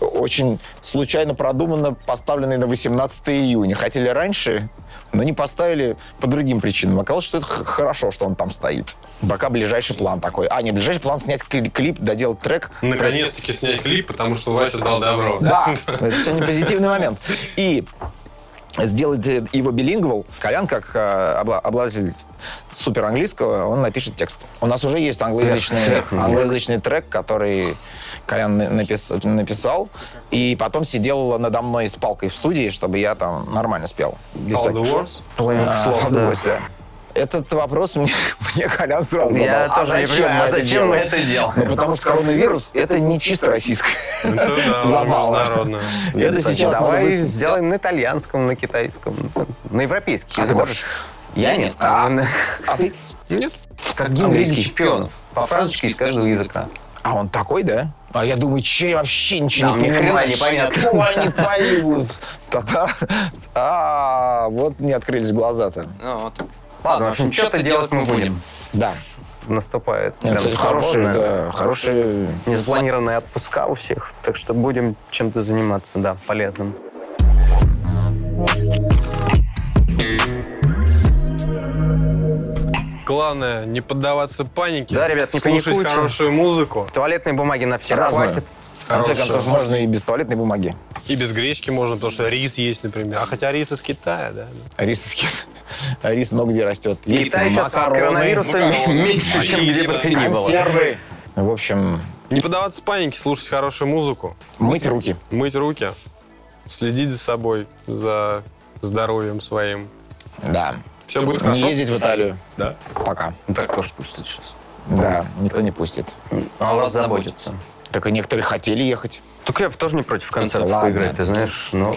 Speaker 2: очень случайно продуманно поставленный на 18 июня. Хотели раньше, но не поставили по другим причинам. Оказалось, что это хорошо, что он там стоит. Пока ближайший план такой. А, не, ближайший план снять кли- клип, доделать трек.
Speaker 1: Наконец-таки снять клип, потому что Вася дал добро.
Speaker 2: Да, [laughs] это сегодня позитивный момент. И сделать э, его билингвал, Колян, как э, обла- обладатель супер английского, он напишет текст. У нас уже есть англоязычный, англоязычный трек, который Колян на- напис- написал, и потом сидел надо мной с палкой в студии, чтобы я там нормально спел. Без
Speaker 1: All the words.
Speaker 2: А, [laughs]
Speaker 3: да.
Speaker 2: вот, да. Этот вопрос мне, [laughs] мне Колян сразу задал.
Speaker 3: Я
Speaker 2: а
Speaker 3: тоже не
Speaker 2: зачем
Speaker 3: понимаю, а
Speaker 2: это
Speaker 3: зачем мы это делаем?
Speaker 2: Ну, потому что коронавирус — это не чисто российское.
Speaker 1: Это да, [laughs] международное.
Speaker 2: Это сейчас
Speaker 3: Давай сделаем на итальянском, на китайском, на европейский.
Speaker 2: А ты можешь?
Speaker 3: Я нет.
Speaker 2: А. А ты?
Speaker 1: Нет.
Speaker 3: Как
Speaker 2: Английский.
Speaker 3: Чемпионов. По фразочке из каждого языка.
Speaker 2: А он такой, да? А я думаю, че вообще ничего
Speaker 3: Там
Speaker 2: не
Speaker 3: ни хрена
Speaker 2: понимаю.
Speaker 3: непонятно.
Speaker 2: Что они поют? Тогда... А, вот мне открылись глаза-то.
Speaker 3: Ну, вот. Ладно, в общем, что-то делать мы будем.
Speaker 2: Да.
Speaker 3: Наступает.
Speaker 2: Нет,
Speaker 3: прям
Speaker 2: хорошие, да, хорошие...
Speaker 3: Незапланированные отпуска у всех. Так что будем чем-то заниматься, да, полезным.
Speaker 1: Главное, не поддаваться панике.
Speaker 3: Да, ребят, не
Speaker 1: слушать
Speaker 3: паникуйте.
Speaker 1: хорошую музыку.
Speaker 3: Туалетной бумаги на всех
Speaker 2: Разную.
Speaker 3: хватит.
Speaker 2: В конце концов, можно и без туалетной бумаги.
Speaker 1: И без гречки можно, потому что рис есть, например. А хотя рис из Китая, да.
Speaker 2: Рис, из Ки- [laughs] рис много где растет. Есть
Speaker 3: Китай сейчас с коронавирусом [laughs] меньше, чем где бы то ни было.
Speaker 2: консервы. В общем,
Speaker 1: Не поддаваться панике, слушать хорошую музыку,
Speaker 2: мыть руки.
Speaker 1: мыть руки, следить за собой, за здоровьем своим.
Speaker 2: Да.
Speaker 1: Все будет
Speaker 2: Не
Speaker 1: хорошо.
Speaker 2: ездить в Италию.
Speaker 1: Да.
Speaker 2: Пока.
Speaker 3: Ну, Так тоже пустят сейчас.
Speaker 2: Да, никто не пустит.
Speaker 3: А вас заботится.
Speaker 2: Так и некоторые хотели ехать.
Speaker 3: Так я бы тоже не против концертов
Speaker 2: Ладно.
Speaker 3: поиграть, ты знаешь. Но